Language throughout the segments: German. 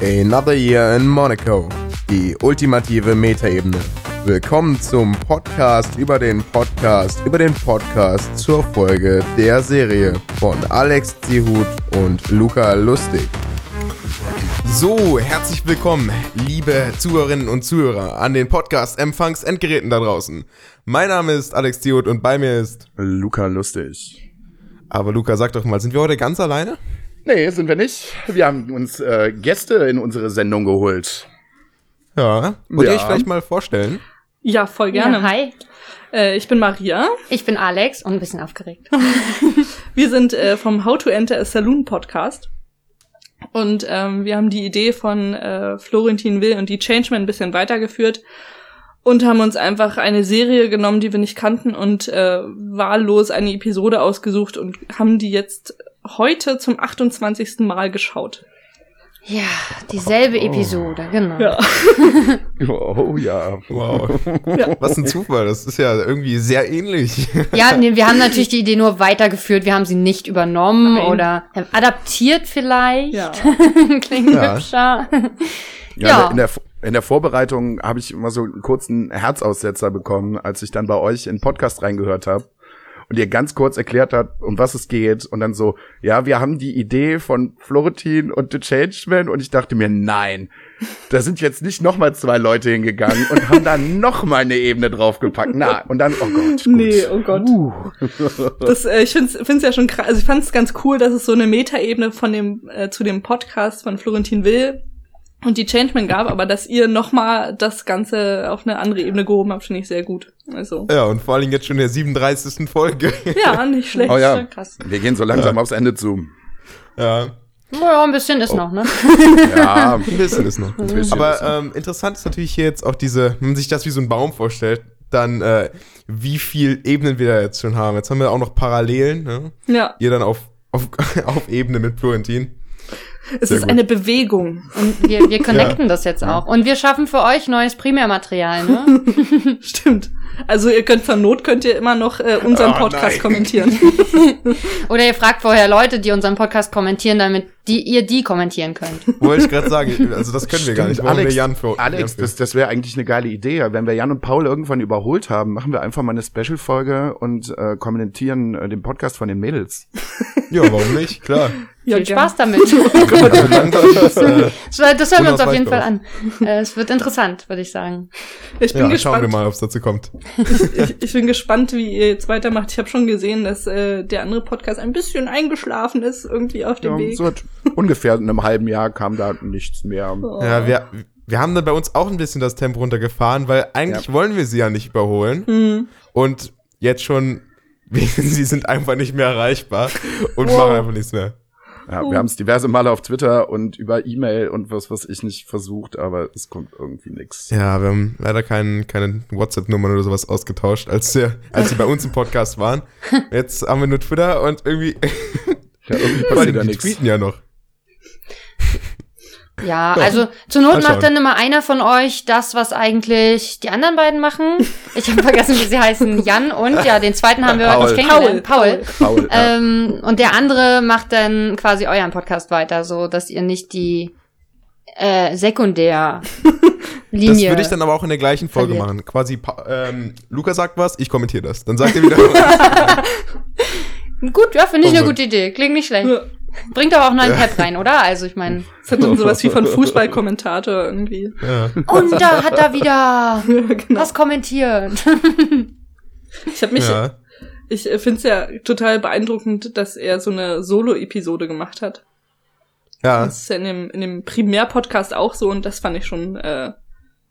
Another Year in Monaco. Die ultimative Metaebene. Willkommen zum Podcast über den Podcast über den Podcast zur Folge der Serie von Alex Zihut und Luca Lustig. So, herzlich willkommen, liebe Zuhörerinnen und Zuhörer an den Podcast-Empfangs-Endgeräten da draußen. Mein Name ist Alex Zihut und bei mir ist Luca Lustig. Aber Luca, sag doch mal, sind wir heute ganz alleine? Nee, sind wir nicht. Wir haben uns äh, Gäste in unsere Sendung geholt. Ja. Wollt ihr euch vielleicht mal vorstellen? Ja, voll gerne. Ja, hi. Äh, ich bin Maria. Ich bin Alex und ein bisschen aufgeregt. wir sind äh, vom How to Enter a Saloon Podcast. Und ähm, wir haben die Idee von äh, Florentin Will und die Changeman ein bisschen weitergeführt und haben uns einfach eine Serie genommen, die wir nicht kannten und äh, wahllos eine Episode ausgesucht und haben die jetzt heute zum 28. Mal geschaut. Ja, dieselbe oh. Episode, genau. Ja. oh ja. Wow. Ja. Was ein Zufall, das ist ja irgendwie sehr ähnlich. Ja, nee, wir haben natürlich die Idee nur weitergeführt, wir haben sie nicht übernommen Nein. oder adaptiert vielleicht. Ja. Klingt ja. hübscher. Ja, ja. In, der, in der Vorbereitung habe ich immer so einen kurzen Herzaussetzer bekommen, als ich dann bei euch in den Podcast reingehört habe und ihr ganz kurz erklärt hat, um was es geht. Und dann so, ja, wir haben die Idee von Florentin und The Changeman. Und ich dachte mir, nein, da sind jetzt nicht noch mal zwei Leute hingegangen und haben da noch mal eine Ebene draufgepackt. Na, und dann, oh Gott. Gut. Nee, oh Gott. Uh. Das, äh, ich finde es ja schon krass. Also ich fand es ganz cool, dass es so eine Metaebene von dem äh, zu dem Podcast von Florentin Will und die Changeman gab, aber dass ihr nochmal das Ganze auf eine andere Ebene gehoben habt, finde ich sehr gut. Also. Ja, und vor allem jetzt schon in der 37. Folge. Ja, nicht schlecht. Oh ja, krass. Wir gehen so langsam ja. aufs Ende zu. Ja. Ja, ein bisschen ist oh. noch, ne? Ja, ein bisschen ist noch. Bisschen aber ähm, interessant ist natürlich hier jetzt auch diese, wenn man sich das wie so ein Baum vorstellt, dann äh, wie viel Ebenen wir da jetzt schon haben. Jetzt haben wir auch noch Parallelen, ne? Ja. Ihr dann auf, auf, auf Ebene mit Florentin. Es Sehr ist gut. eine Bewegung. Und wir, wir connecten ja. das jetzt auch. Und wir schaffen für euch neues Primärmaterial, ne? Stimmt. Also ihr könnt zur Not könnt ihr immer noch äh, unseren oh, Podcast nein. kommentieren. Oder ihr fragt vorher Leute, die unseren Podcast kommentieren, damit die, ihr die kommentieren könnt. Wollte ich gerade sagen, also das können Stimmt, wir gar nicht. Alex, wir Jan für, Alex Jan das, das wäre eigentlich eine geile Idee. Wenn wir Jan und Paul irgendwann überholt haben, machen wir einfach mal eine Special-Folge und äh, kommentieren äh, den Podcast von den Mädels. ja, warum nicht? Klar. Ja, Viel Spaß damit. Das, das hören wir uns auf jeden Fall an. Äh, es wird interessant, würde ich sagen. Ich bin ja, gespannt. Schauen wir mal, ob es dazu kommt. Ich, ich, ich, bin gespannt, wie ihr jetzt weitermacht. Ich habe schon gesehen, dass äh, der andere Podcast ein bisschen eingeschlafen ist, irgendwie auf dem ja, Weg. So ungefähr in einem halben Jahr kam da nichts mehr. Oh. Ja, wir, wir haben dann bei uns auch ein bisschen das Tempo runtergefahren, weil eigentlich ja. wollen wir sie ja nicht überholen. Mhm. Und jetzt schon, sie sind einfach nicht mehr erreichbar und oh. machen einfach nichts mehr. Ja, wir haben es diverse Male auf Twitter und über E-Mail und was was ich nicht versucht, aber es kommt irgendwie nix. Ja, wir haben leider kein, keine WhatsApp-Nummern oder sowas ausgetauscht, als, wir, als sie bei uns im Podcast waren. Jetzt haben wir nur Twitter und irgendwie. ja, irgendwie passiert da nichts. Die tweeten ja noch. Ja, also zur Not macht dann immer einer von euch das, was eigentlich die anderen beiden machen. Ich habe vergessen, wie sie heißen. Jan und ja, den zweiten haben wir heute nicht kennengelernt. Paul. Paul. Paul ja. ähm, und der andere macht dann quasi euren Podcast weiter, so dass ihr nicht die äh, Sekundär Linie. Das würde ich dann aber auch in der gleichen Folge verliert. machen. Quasi, ähm, Luca sagt was, ich kommentiere das. Dann sagt er wieder. Gut, ja, finde ich oh, eine gute Idee. Klingt nicht schlecht. Bringt aber auch neuen ja. Pep rein, oder? Also ich meine. Das hat dann sowas wie von Fußballkommentator irgendwie. Ja. Und da hat er wieder genau. was kommentiert. ich habe mich. Ja. Ich finde es ja total beeindruckend, dass er so eine Solo-Episode gemacht hat. Ja. Das ist ja in dem, in dem Primär-Podcast auch so und das fand ich schon äh,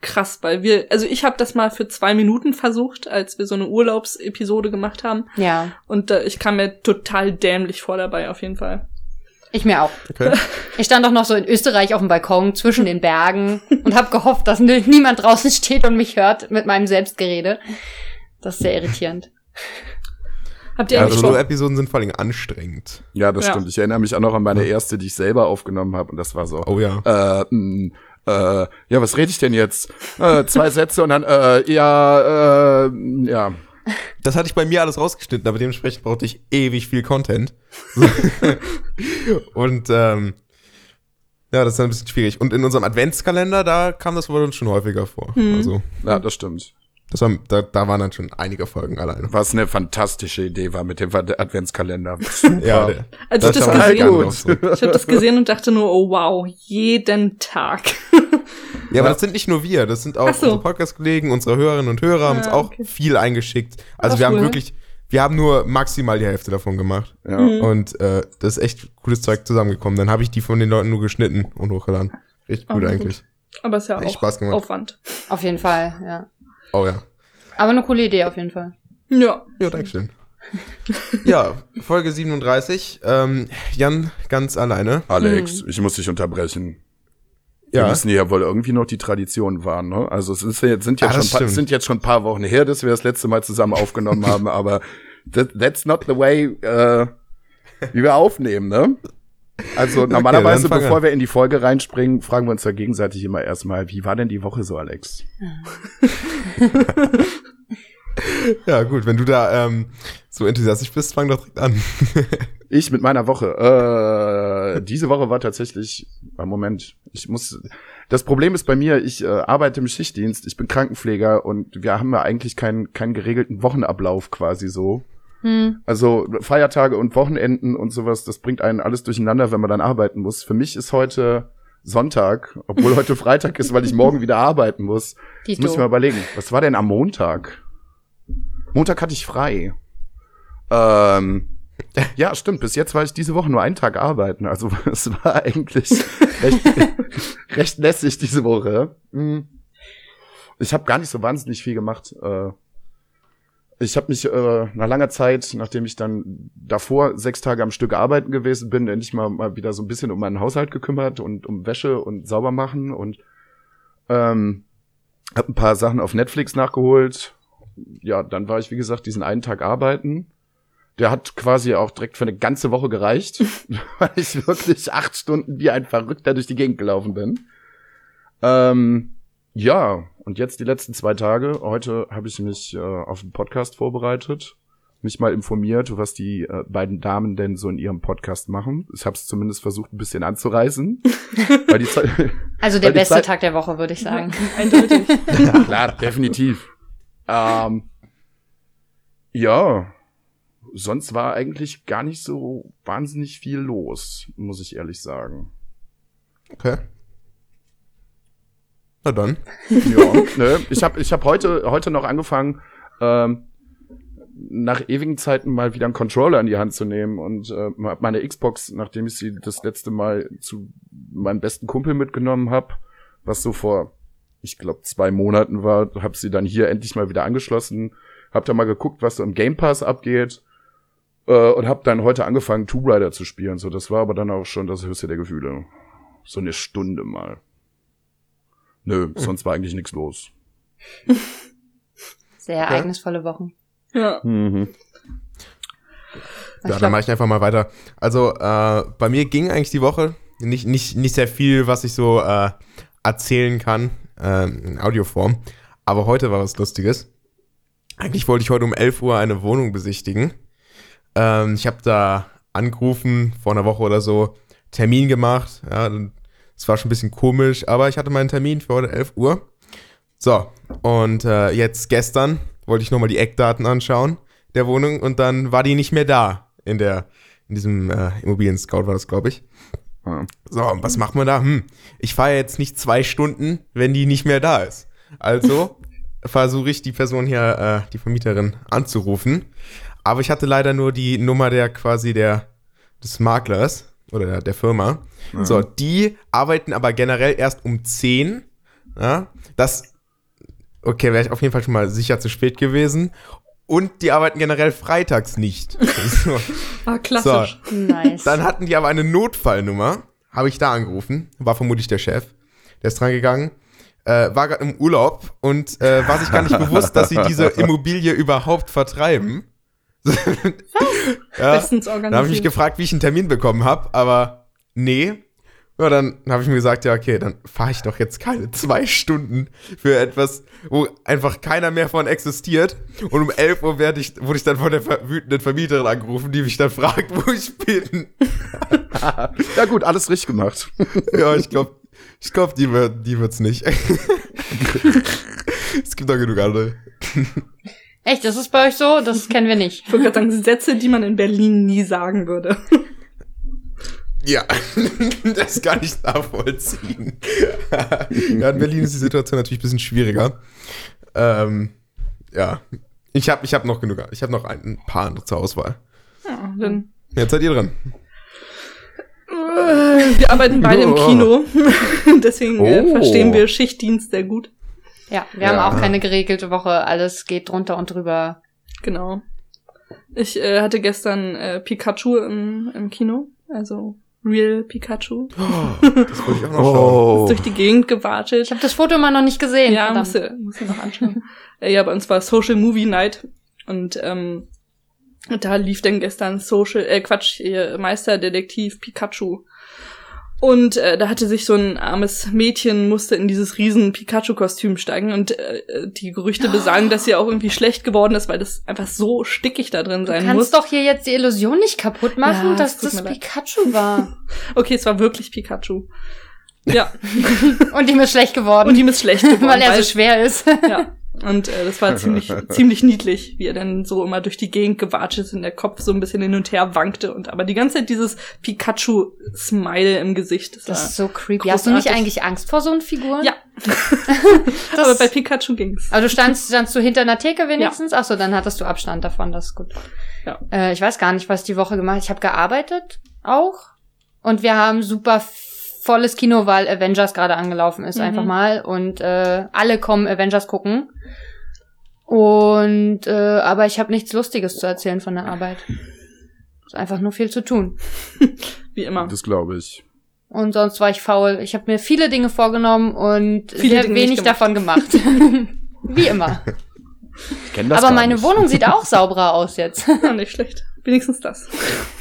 krass, weil wir, also ich habe das mal für zwei Minuten versucht, als wir so eine Urlaubsepisode gemacht haben. Ja. Und äh, ich kam mir total dämlich vor dabei, auf jeden Fall. Ich mir auch. Okay. Ich stand doch noch so in Österreich auf dem Balkon zwischen den Bergen und habe gehofft, dass niemand draußen steht und mich hört mit meinem Selbstgerede. Das ist sehr irritierend. Habt ihr ja, also so Episoden sind vor allem anstrengend. Ja, das ja. stimmt. Ich erinnere mich auch noch an meine erste, die ich selber aufgenommen habe und das war so. Oh ja. Äh, mh, äh, ja, was rede ich denn jetzt? Äh, zwei Sätze und dann, äh, ja, äh, ja. Das hatte ich bei mir alles rausgeschnitten, aber dementsprechend brauchte ich ewig viel Content. und ähm, Ja, das ist ein bisschen schwierig. Und in unserem Adventskalender, da kam das wohl schon häufiger vor. Hm. Also, ja, das stimmt. Das war, da, da waren dann schon einige Folgen alleine. Was eine fantastische Idee war mit dem Adventskalender. ja, also das, das gesehen, gut. So. Ich habe das gesehen und dachte nur, oh wow, jeden Tag. ja, aber das sind nicht nur wir, das sind auch so. unsere Podcast-Kollegen, unsere Hörerinnen und Hörer haben uns auch okay. viel eingeschickt. Also Ach, wir haben wirklich, wir haben nur maximal die Hälfte davon gemacht. Ja. Mhm. Und äh, das ist echt cooles Zeug zusammengekommen. Dann habe ich die von den Leuten nur geschnitten und hochgeladen. Richtig gut oh, eigentlich. Gut. Aber es ist ja echt auch Spaß gemacht. Aufwand. Auf jeden Fall, ja. Oh ja. Aber eine coole Idee auf jeden Fall. Ja. Ja, Dankeschön. ja, Folge 37. Ähm, Jan ganz alleine. Alex, hm. ich muss dich unterbrechen. Ja. Wir müssen ja wohl irgendwie noch die Tradition wahren, ne? Also es ist jetzt, sind, jetzt ja, schon sind jetzt schon ein paar Wochen her, dass wir das letzte Mal zusammen aufgenommen haben, aber that, that's not the way, äh, wie wir aufnehmen, ne? Also normalerweise, okay, bevor wir in die Folge reinspringen, fragen wir uns ja gegenseitig immer erstmal, wie war denn die Woche so, Alex? ja, gut, wenn du da ähm, so enthusiastisch bist, fang doch direkt an. ich mit meiner Woche. Äh, diese Woche war tatsächlich, äh, Moment, ich muss. Das Problem ist bei mir, ich äh, arbeite im Schichtdienst, ich bin Krankenpfleger und wir haben ja eigentlich keinen keinen geregelten Wochenablauf quasi so. Hm. Also Feiertage und Wochenenden und sowas, das bringt einen alles durcheinander, wenn man dann arbeiten muss. Für mich ist heute Sonntag, obwohl heute Freitag ist, weil ich morgen wieder arbeiten muss. Das muss ich mal überlegen. Was war denn am Montag? Montag hatte ich frei. Ähm, ja, stimmt. Bis jetzt war ich diese Woche nur einen Tag arbeiten. Also es war eigentlich recht, recht lässig diese Woche. Hm. Ich habe gar nicht so wahnsinnig viel gemacht. Äh, ich habe mich äh, nach langer Zeit, nachdem ich dann davor sechs Tage am Stück arbeiten gewesen bin, endlich mal, mal wieder so ein bisschen um meinen Haushalt gekümmert und um Wäsche und sauber machen und ähm, habe ein paar Sachen auf Netflix nachgeholt. Ja, dann war ich, wie gesagt, diesen einen Tag arbeiten. Der hat quasi auch direkt für eine ganze Woche gereicht, weil ich wirklich acht Stunden wie ein Verrückter durch die Gegend gelaufen bin. Ähm, ja, und jetzt die letzten zwei Tage. Heute habe ich mich äh, auf den Podcast vorbereitet, mich mal informiert, was die äh, beiden Damen denn so in ihrem Podcast machen. Ich habe es zumindest versucht, ein bisschen anzureißen. weil die also der beste Zeit Tag der Woche, würde ich sagen. Eindeutig. ja, klar, definitiv. Ähm, ja, sonst war eigentlich gar nicht so wahnsinnig viel los, muss ich ehrlich sagen. Okay. Na dann. Ja, ne? Ich habe ich hab heute, heute noch angefangen, ähm, nach ewigen Zeiten mal wieder einen Controller in die Hand zu nehmen und äh, meine Xbox, nachdem ich sie das letzte Mal zu meinem besten Kumpel mitgenommen habe, was so vor, ich glaube, zwei Monaten war, habe sie dann hier endlich mal wieder angeschlossen, habe da mal geguckt, was so im Game Pass abgeht äh, und habe dann heute angefangen, Tomb Raider zu spielen. So, das war aber dann auch schon das höchste der Gefühle. So eine Stunde mal. Nö, sonst war eigentlich nichts los. Sehr ereignisvolle Wochen. Ja. Mhm. Ja, dann mache ich einfach mal weiter. Also, äh, bei mir ging eigentlich die Woche nicht, nicht, nicht sehr viel, was ich so äh, erzählen kann äh, in Audioform. Aber heute war was Lustiges. Eigentlich wollte ich heute um 11 Uhr eine Wohnung besichtigen. Ähm, ich habe da angerufen, vor einer Woche oder so, Termin gemacht. Ja, dann es war schon ein bisschen komisch, aber ich hatte meinen Termin für heute 11 Uhr. So, und äh, jetzt gestern wollte ich nochmal die Eckdaten anschauen der Wohnung und dann war die nicht mehr da in der in diesem äh, Immobilien-Scout war das, glaube ich. So, was macht man da? Hm, ich fahre jetzt nicht zwei Stunden, wenn die nicht mehr da ist. Also versuche ich die Person hier, äh, die Vermieterin, anzurufen. Aber ich hatte leider nur die Nummer der quasi der des Maklers oder der, der Firma. Mhm. So, die arbeiten aber generell erst um 10. Ja, das, okay, wäre ich auf jeden Fall schon mal sicher zu spät gewesen. Und die arbeiten generell freitags nicht. so. Ah, klassisch. So. Nice. Dann hatten die aber eine Notfallnummer. Habe ich da angerufen. War vermutlich der Chef. Der ist dran gegangen. Äh, war gerade im Urlaub und äh, war sich gar nicht bewusst, dass sie diese Immobilie überhaupt vertreiben. Was? ja, Bestens organisiert. Da habe ich mich gefragt, wie ich einen Termin bekommen habe, aber nee. Ja, dann habe ich mir gesagt, ja, okay, dann fahre ich doch jetzt keine zwei Stunden für etwas, wo einfach keiner mehr von existiert. Und um 11 Uhr werde ich, wurde ich dann von der wütenden Vermieterin angerufen, die mich dann fragt, wo ich bin. ja gut, alles richtig gemacht. ja, ich glaube, ich glaube, die wird, die wird's nicht. es gibt doch genug andere. Echt, das ist bei euch so? Das kennen wir nicht. Ich wollte gerade sagen, Sätze, die man in Berlin nie sagen würde. Ja, das kann ich nachvollziehen. ja, in Berlin ist die Situation natürlich ein bisschen schwieriger. Ähm, ja, ich habe ich hab noch genug. Ich habe noch ein paar andere zur Auswahl. Ja, dann. Jetzt seid ihr dran. Wir arbeiten beide im oh. Kino. Deswegen äh, oh. verstehen wir Schichtdienst sehr gut. Ja, wir ja. haben auch keine geregelte Woche. Alles geht drunter und drüber. Genau. Ich äh, hatte gestern äh, Pikachu im, im Kino. Also Real Pikachu. Oh, das wollte ich auch noch schauen. Ist durch die Gegend gewartet. Ich habe das Foto mal noch nicht gesehen. Ja, musst du, musst du noch anschauen. Äh, ja, bei uns war Social Movie Night und ähm, da lief dann gestern Social, äh Quatsch, Meisterdetektiv Pikachu. Und äh, da hatte sich so ein armes Mädchen, musste in dieses riesen Pikachu-Kostüm steigen und äh, die Gerüchte besagen, dass sie auch irgendwie schlecht geworden ist, weil das einfach so stickig da drin sein muss. Du kannst muss. doch hier jetzt die Illusion nicht kaputt machen, ja, dass das Pikachu war. okay, es war wirklich Pikachu. Ja. und ihm ist schlecht geworden. Und ihm ist schlecht geworden. weil er so schwer ist. ja. Und äh, das war ziemlich, ziemlich niedlich, wie er dann so immer durch die Gegend gewatscht ist und der Kopf so ein bisschen hin und her wankte und aber die ganze Zeit dieses Pikachu-Smile im Gesicht. Das, das ist so creepy. Großartig. Hast du nicht eigentlich Angst vor so einen Figuren? Ja. aber bei Pikachu ging's. Aber du standst, standst du hinter einer Theke wenigstens? Ja. Ach so, dann hattest du Abstand davon, das ist gut. Ja. Äh, ich weiß gar nicht, was die Woche gemacht Ich habe gearbeitet auch und wir haben super volles Kino, weil Avengers gerade angelaufen ist, mhm. einfach mal. Und äh, alle kommen Avengers gucken. Und äh, aber ich habe nichts Lustiges zu erzählen von der Arbeit. Ist einfach nur viel zu tun. Wie immer. Das glaube ich. Und sonst war ich faul. Ich habe mir viele Dinge vorgenommen und viele sehr Dinge wenig gemacht. davon gemacht. Wie immer. Ich kenn das Aber meine nicht. Wohnung sieht auch sauberer aus jetzt. Ja, nicht schlecht. Wenigstens das.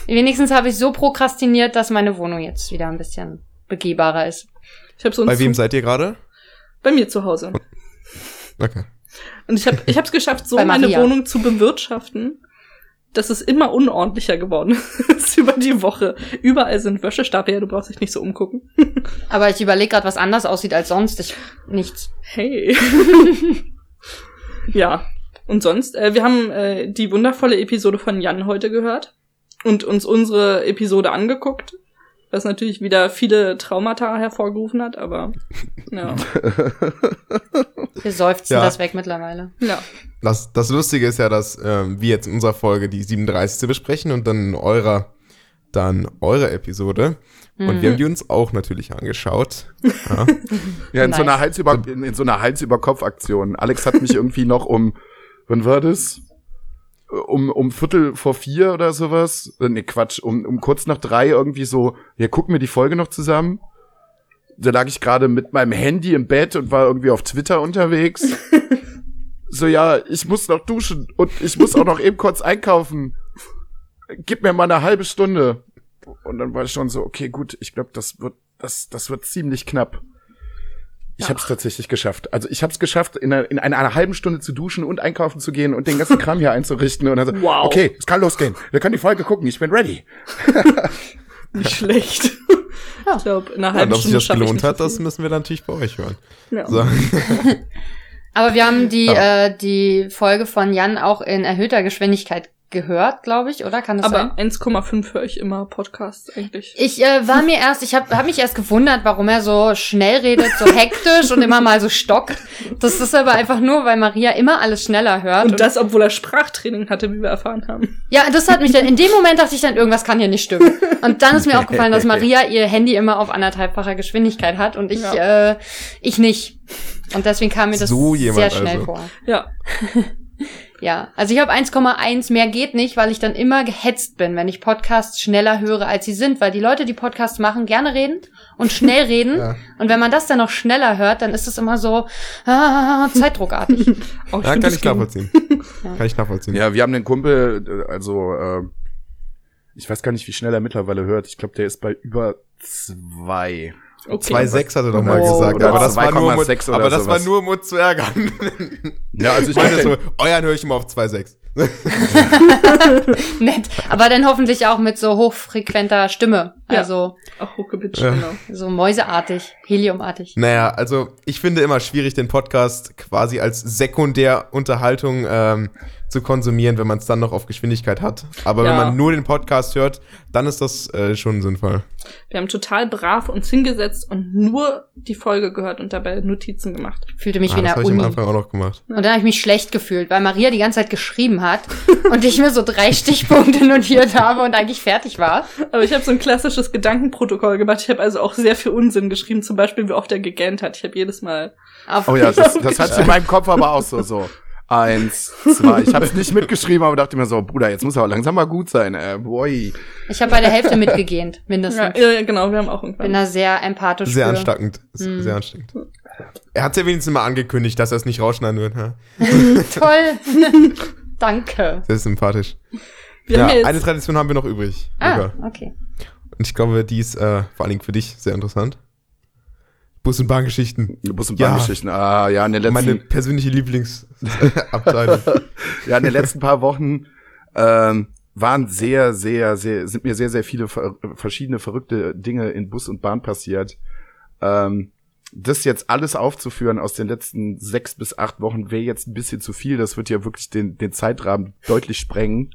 Wenigstens habe ich so prokrastiniert, dass meine Wohnung jetzt wieder ein bisschen begehbarer ist. Ich hab so Bei wem seid ihr gerade? Bei mir zu Hause. Okay. Und ich habe ich hab's geschafft, so meine Wohnung zu bewirtschaften, dass es immer unordentlicher geworden ist über die Woche. Überall sind Wäschestapel, ja, du brauchst dich nicht so umgucken. Aber ich überlege gerade, was anders aussieht als sonst. Ich, nichts. Hey. ja. Und sonst, äh, wir haben äh, die wundervolle Episode von Jan heute gehört und uns unsere Episode angeguckt was natürlich wieder viele Traumata hervorgerufen hat, aber ja. Wir seufzen ja. das weg mittlerweile. Ja. Das, das Lustige ist ja, dass ähm, wir jetzt in unserer Folge die 37. besprechen und dann in eurer dann eure Episode. Mhm. Und wir haben die uns auch natürlich angeschaut. Ja, ja in, nice. so einer Hals über, in, in so einer Hals über Kopf Aktion. Alex hat mich irgendwie noch um, wann war das? um, um Viertel vor vier oder sowas, äh, nee, Quatsch, um, um kurz nach drei irgendwie so, ja, gucken wir die Folge noch zusammen. Da lag ich gerade mit meinem Handy im Bett und war irgendwie auf Twitter unterwegs. so, ja, ich muss noch duschen und ich muss auch noch eben kurz einkaufen. Gib mir mal eine halbe Stunde. Und dann war ich schon so, okay, gut, ich glaube, das wird, das, das wird ziemlich knapp. Ich ja. habe es tatsächlich geschafft. Also ich habe es geschafft, in einer, in einer halben Stunde zu duschen und einkaufen zu gehen und den ganzen Kram hier einzurichten. Und dann so, wow. okay, es kann losgehen. Wir können die Folge gucken. Ich bin ready. Nicht schlecht. Ja. Ich glaube, einer halben ja, Stunde. Ob sich das gelohnt hat, das müssen wir natürlich bei euch hören. Ja. So. Aber wir haben die, ja. äh, die Folge von Jan auch in erhöhter Geschwindigkeit gehört, glaube ich, oder? Kann das Aber sein? 1,5 höre ich immer Podcasts eigentlich. Ich äh, war mir erst, ich habe hab mich erst gewundert, warum er so schnell redet, so hektisch und immer mal so stockt. Das ist aber einfach nur, weil Maria immer alles schneller hört. Und, und das, obwohl er Sprachtraining hatte, wie wir erfahren haben. Ja, das hat mich dann, in dem Moment dachte ich dann, irgendwas kann hier nicht stimmen. Und dann ist mir aufgefallen, dass Maria ihr Handy immer auf anderthalbfacher Geschwindigkeit hat und ich, ja. äh, ich nicht. Und deswegen kam mir das so sehr schnell also. vor. Ja. Ja, also ich habe 1,1, mehr geht nicht, weil ich dann immer gehetzt bin, wenn ich Podcasts schneller höre, als sie sind, weil die Leute, die Podcasts machen, gerne reden und schnell reden. ja. Und wenn man das dann noch schneller hört, dann ist es immer so ah, zeitdruckartig. ja, kann ich nachvollziehen. ja. Kann ich nachvollziehen. Ja, wir haben den Kumpel, also äh, Ich weiß gar nicht, wie schnell er mittlerweile hört. Ich glaube, der ist bei über zwei. Okay. 2,6 hat er doch mal oh, gesagt. Aber das, war nur, um, aber das war nur, um uns zu ärgern. Ja, also ich meine so, euren höre ich immer auf 2,6. Nett. Aber dann hoffentlich auch mit so hochfrequenter Stimme. Ja. Also. Auch hochgepitcht, ja. genau. So mäuseartig, heliumartig. Naja, also ich finde immer schwierig, den Podcast quasi als Sekundärunterhaltung ähm, zu konsumieren, wenn man es dann noch auf Geschwindigkeit hat. Aber ja. wenn man nur den Podcast hört, dann ist das äh, schon sinnvoll. Wir haben total brav uns hingesetzt und nur die Folge gehört und dabei Notizen gemacht. Fühlte mich ah, wie in der Uni. Das habe ich am Anfang auch noch gemacht. Und dann habe ich mich schlecht gefühlt, weil Maria die ganze Zeit geschrieben hat und ich mir so drei Stichpunkte notiert habe und eigentlich fertig war. Aber ich habe so ein klassisches Gedankenprotokoll gemacht. Ich habe also auch sehr viel Unsinn geschrieben, zum Beispiel wie oft er gegähnt hat. Ich habe jedes Mal. Oh ja, das, das hat sich in meinem Kopf aber auch so so. Eins, zwei. Ich habe es nicht mitgeschrieben, aber dachte mir so, Bruder, jetzt muss aber langsam mal gut sein. Äh, boy. Ich habe bei der Hälfte mitgegähnt, mindestens. Ja, ja, genau, wir haben auch irgendwann. Bin da sehr empathisch. Sehr für. ansteckend. Mm. Sehr ansteckend. Er hat ja wenigstens mal angekündigt, dass er es nicht rausschneiden wird. Ja? Toll. Danke. Sehr sympathisch. Wir ja, eine Tradition haben wir noch übrig. Ah, Luca. okay. Und ich glaube, die ist äh, vor allen Dingen für dich sehr interessant. Bus- und Bahngeschichten. Bus- und Bahngeschichten, ah, ja, in den letzten... Meine persönliche Lieblingsabteilung. ja, in den letzten paar Wochen ähm, waren sehr, sehr, sehr, sind mir sehr, sehr viele verschiedene verrückte Dinge in Bus und Bahn passiert. Ähm, das jetzt alles aufzuführen aus den letzten sechs bis acht Wochen wäre jetzt ein bisschen zu viel. Das wird ja wirklich den, den Zeitrahmen deutlich sprengen.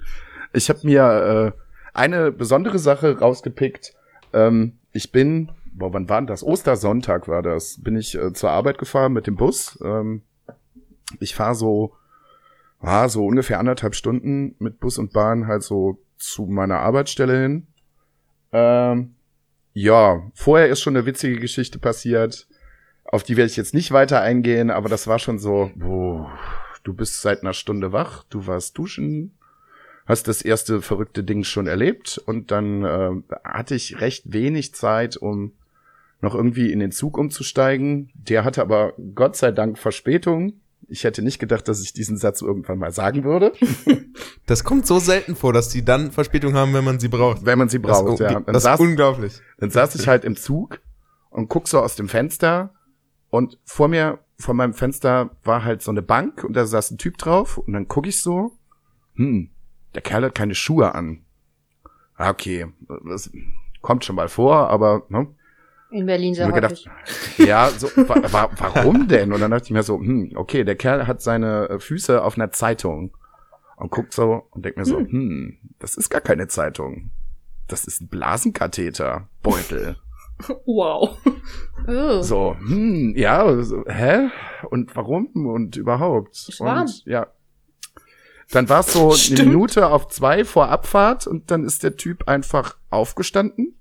Ich habe mir äh, eine besondere Sache rausgepickt. Ähm, ich bin boah, wann war denn das? Ostersonntag war das. Bin ich äh, zur Arbeit gefahren mit dem Bus. Ähm, ich fahre so, ah, so ungefähr anderthalb Stunden mit Bus und Bahn halt so zu meiner Arbeitsstelle hin. Ähm, ja, vorher ist schon eine witzige Geschichte passiert. Auf die werde ich jetzt nicht weiter eingehen, aber das war schon so, boah, du bist seit einer Stunde wach, du warst duschen, hast das erste verrückte Ding schon erlebt und dann äh, hatte ich recht wenig Zeit, um noch irgendwie in den Zug umzusteigen. Der hatte aber Gott sei Dank Verspätung. Ich hätte nicht gedacht, dass ich diesen Satz irgendwann mal sagen würde. Das kommt so selten vor, dass die dann Verspätung haben, wenn man sie braucht. Wenn man sie braucht, das, ja. Dann das saß, ist unglaublich. Dann saß ich halt im Zug und guck so aus dem Fenster und vor mir, vor meinem Fenster war halt so eine Bank und da saß ein Typ drauf und dann guck ich so, hm, der Kerl hat keine Schuhe an. Ah, okay, das kommt schon mal vor, aber ne, in Berlin sehr gedacht, Ja, so, wa wa warum denn? Und dann dachte ich mir so, hm, okay, der Kerl hat seine äh, Füße auf einer Zeitung und guckt so und denkt mir so, hm, hm das ist gar keine Zeitung. Das ist ein Blasenkatheter, Beutel. Wow. Oh. So, hm, ja, so, hä? Und warum? Und überhaupt? Warm. Und ja. Dann war es so Stimmt. eine Minute auf zwei vor Abfahrt und dann ist der Typ einfach aufgestanden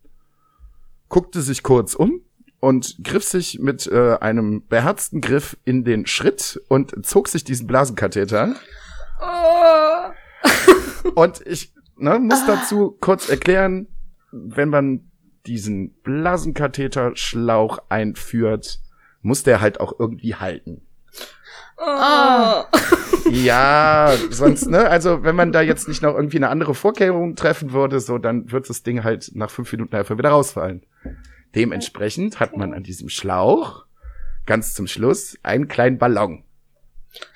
guckte sich kurz um und griff sich mit äh, einem beherzten Griff in den Schritt und zog sich diesen Blasenkatheter. Oh. und ich ne, muss dazu kurz erklären, wenn man diesen Blasenkatheterschlauch einführt, muss der halt auch irgendwie halten. Oh. Ja, sonst, ne? Also, wenn man da jetzt nicht noch irgendwie eine andere Vorkehrung treffen würde, so, dann wird das Ding halt nach fünf Minuten einfach wieder rausfallen. Dementsprechend hat man an diesem Schlauch ganz zum Schluss einen kleinen Ballon.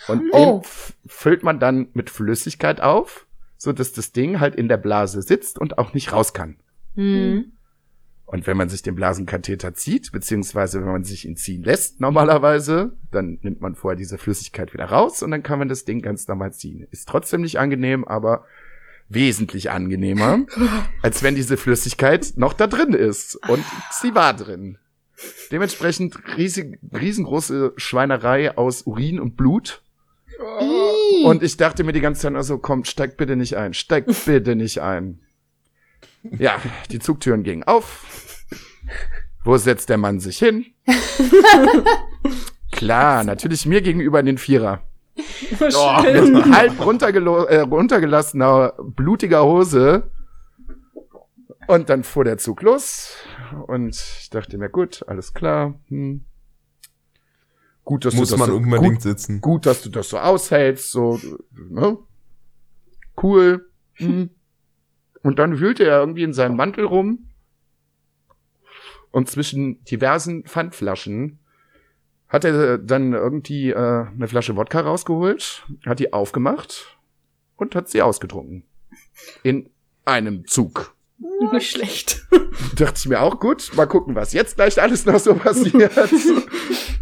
Und oh. den füllt man dann mit Flüssigkeit auf, so dass das Ding halt in der Blase sitzt und auch nicht raus kann. Mhm. Und wenn man sich den Blasenkatheter zieht, beziehungsweise wenn man sich ihn ziehen lässt normalerweise, dann nimmt man vorher diese Flüssigkeit wieder raus und dann kann man das Ding ganz normal ziehen. Ist trotzdem nicht angenehm, aber wesentlich angenehmer, als wenn diese Flüssigkeit noch da drin ist. Und sie war drin. Dementsprechend riesig, riesengroße Schweinerei aus Urin und Blut. Und ich dachte mir die ganze Zeit, also komm, steig bitte nicht ein, steig bitte nicht ein. Ja, die Zugtüren gingen auf. Wo setzt der Mann sich hin? Klar, natürlich mir gegenüber in den Vierer. Oh, mit halb äh, runtergelassener, blutiger Hose. Und dann fuhr der Zug los. Und ich dachte mir, gut, alles klar. Hm. Gut, dass Muss du das man so, unbedingt gut, sitzen. Gut, dass du das so aushältst. So, ne? Cool. Hm. Und dann wühlte er irgendwie in seinem Mantel rum und zwischen diversen Pfandflaschen hat er dann irgendwie äh, eine Flasche Wodka rausgeholt, hat die aufgemacht und hat sie ausgetrunken. In einem Zug. Nicht schlecht. Dachte ich mir auch gut. Mal gucken, was jetzt gleich alles noch so passiert.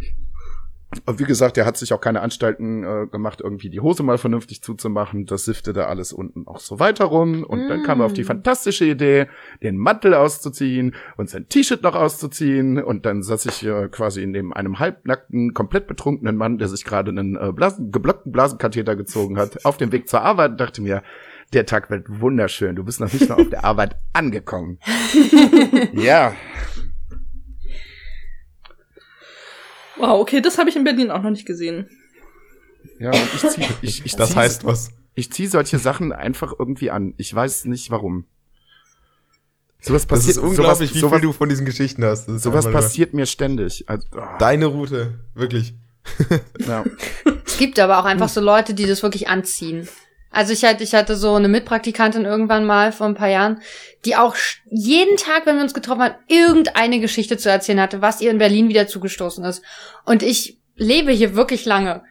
Und wie gesagt, er hat sich auch keine Anstalten äh, gemacht, irgendwie die Hose mal vernünftig zuzumachen. Das sifte da alles unten auch so weiter rum. Und mm. dann kam er auf die mm. fantastische Idee, den Mantel auszuziehen und sein T-Shirt noch auszuziehen. Und dann saß ich äh, quasi neben einem halbnackten, komplett betrunkenen Mann, der sich gerade einen äh, Blasen, geblockten Blasenkatheter gezogen hat, auf dem Weg zur Arbeit und dachte mir, der Tag wird wunderschön. Du bist noch nicht mal auf der Arbeit angekommen. ja, Wow, okay, das habe ich in Berlin auch noch nicht gesehen. Ja, und ich zieh, ich, ich Das zieh, heißt was? Ich ziehe solche Sachen einfach irgendwie an. Ich weiß nicht warum. Sowas passiert das ist unglaublich, sowas, wie sowas, viel du von diesen Geschichten hast. Sowas passiert mir ständig. Also, oh. Deine Route, wirklich. ja. Es gibt aber auch einfach so Leute, die das wirklich anziehen. Also ich hatte, ich hatte so eine Mitpraktikantin irgendwann mal vor ein paar Jahren, die auch jeden Tag, wenn wir uns getroffen haben, irgendeine Geschichte zu erzählen hatte, was ihr in Berlin wieder zugestoßen ist. Und ich lebe hier wirklich lange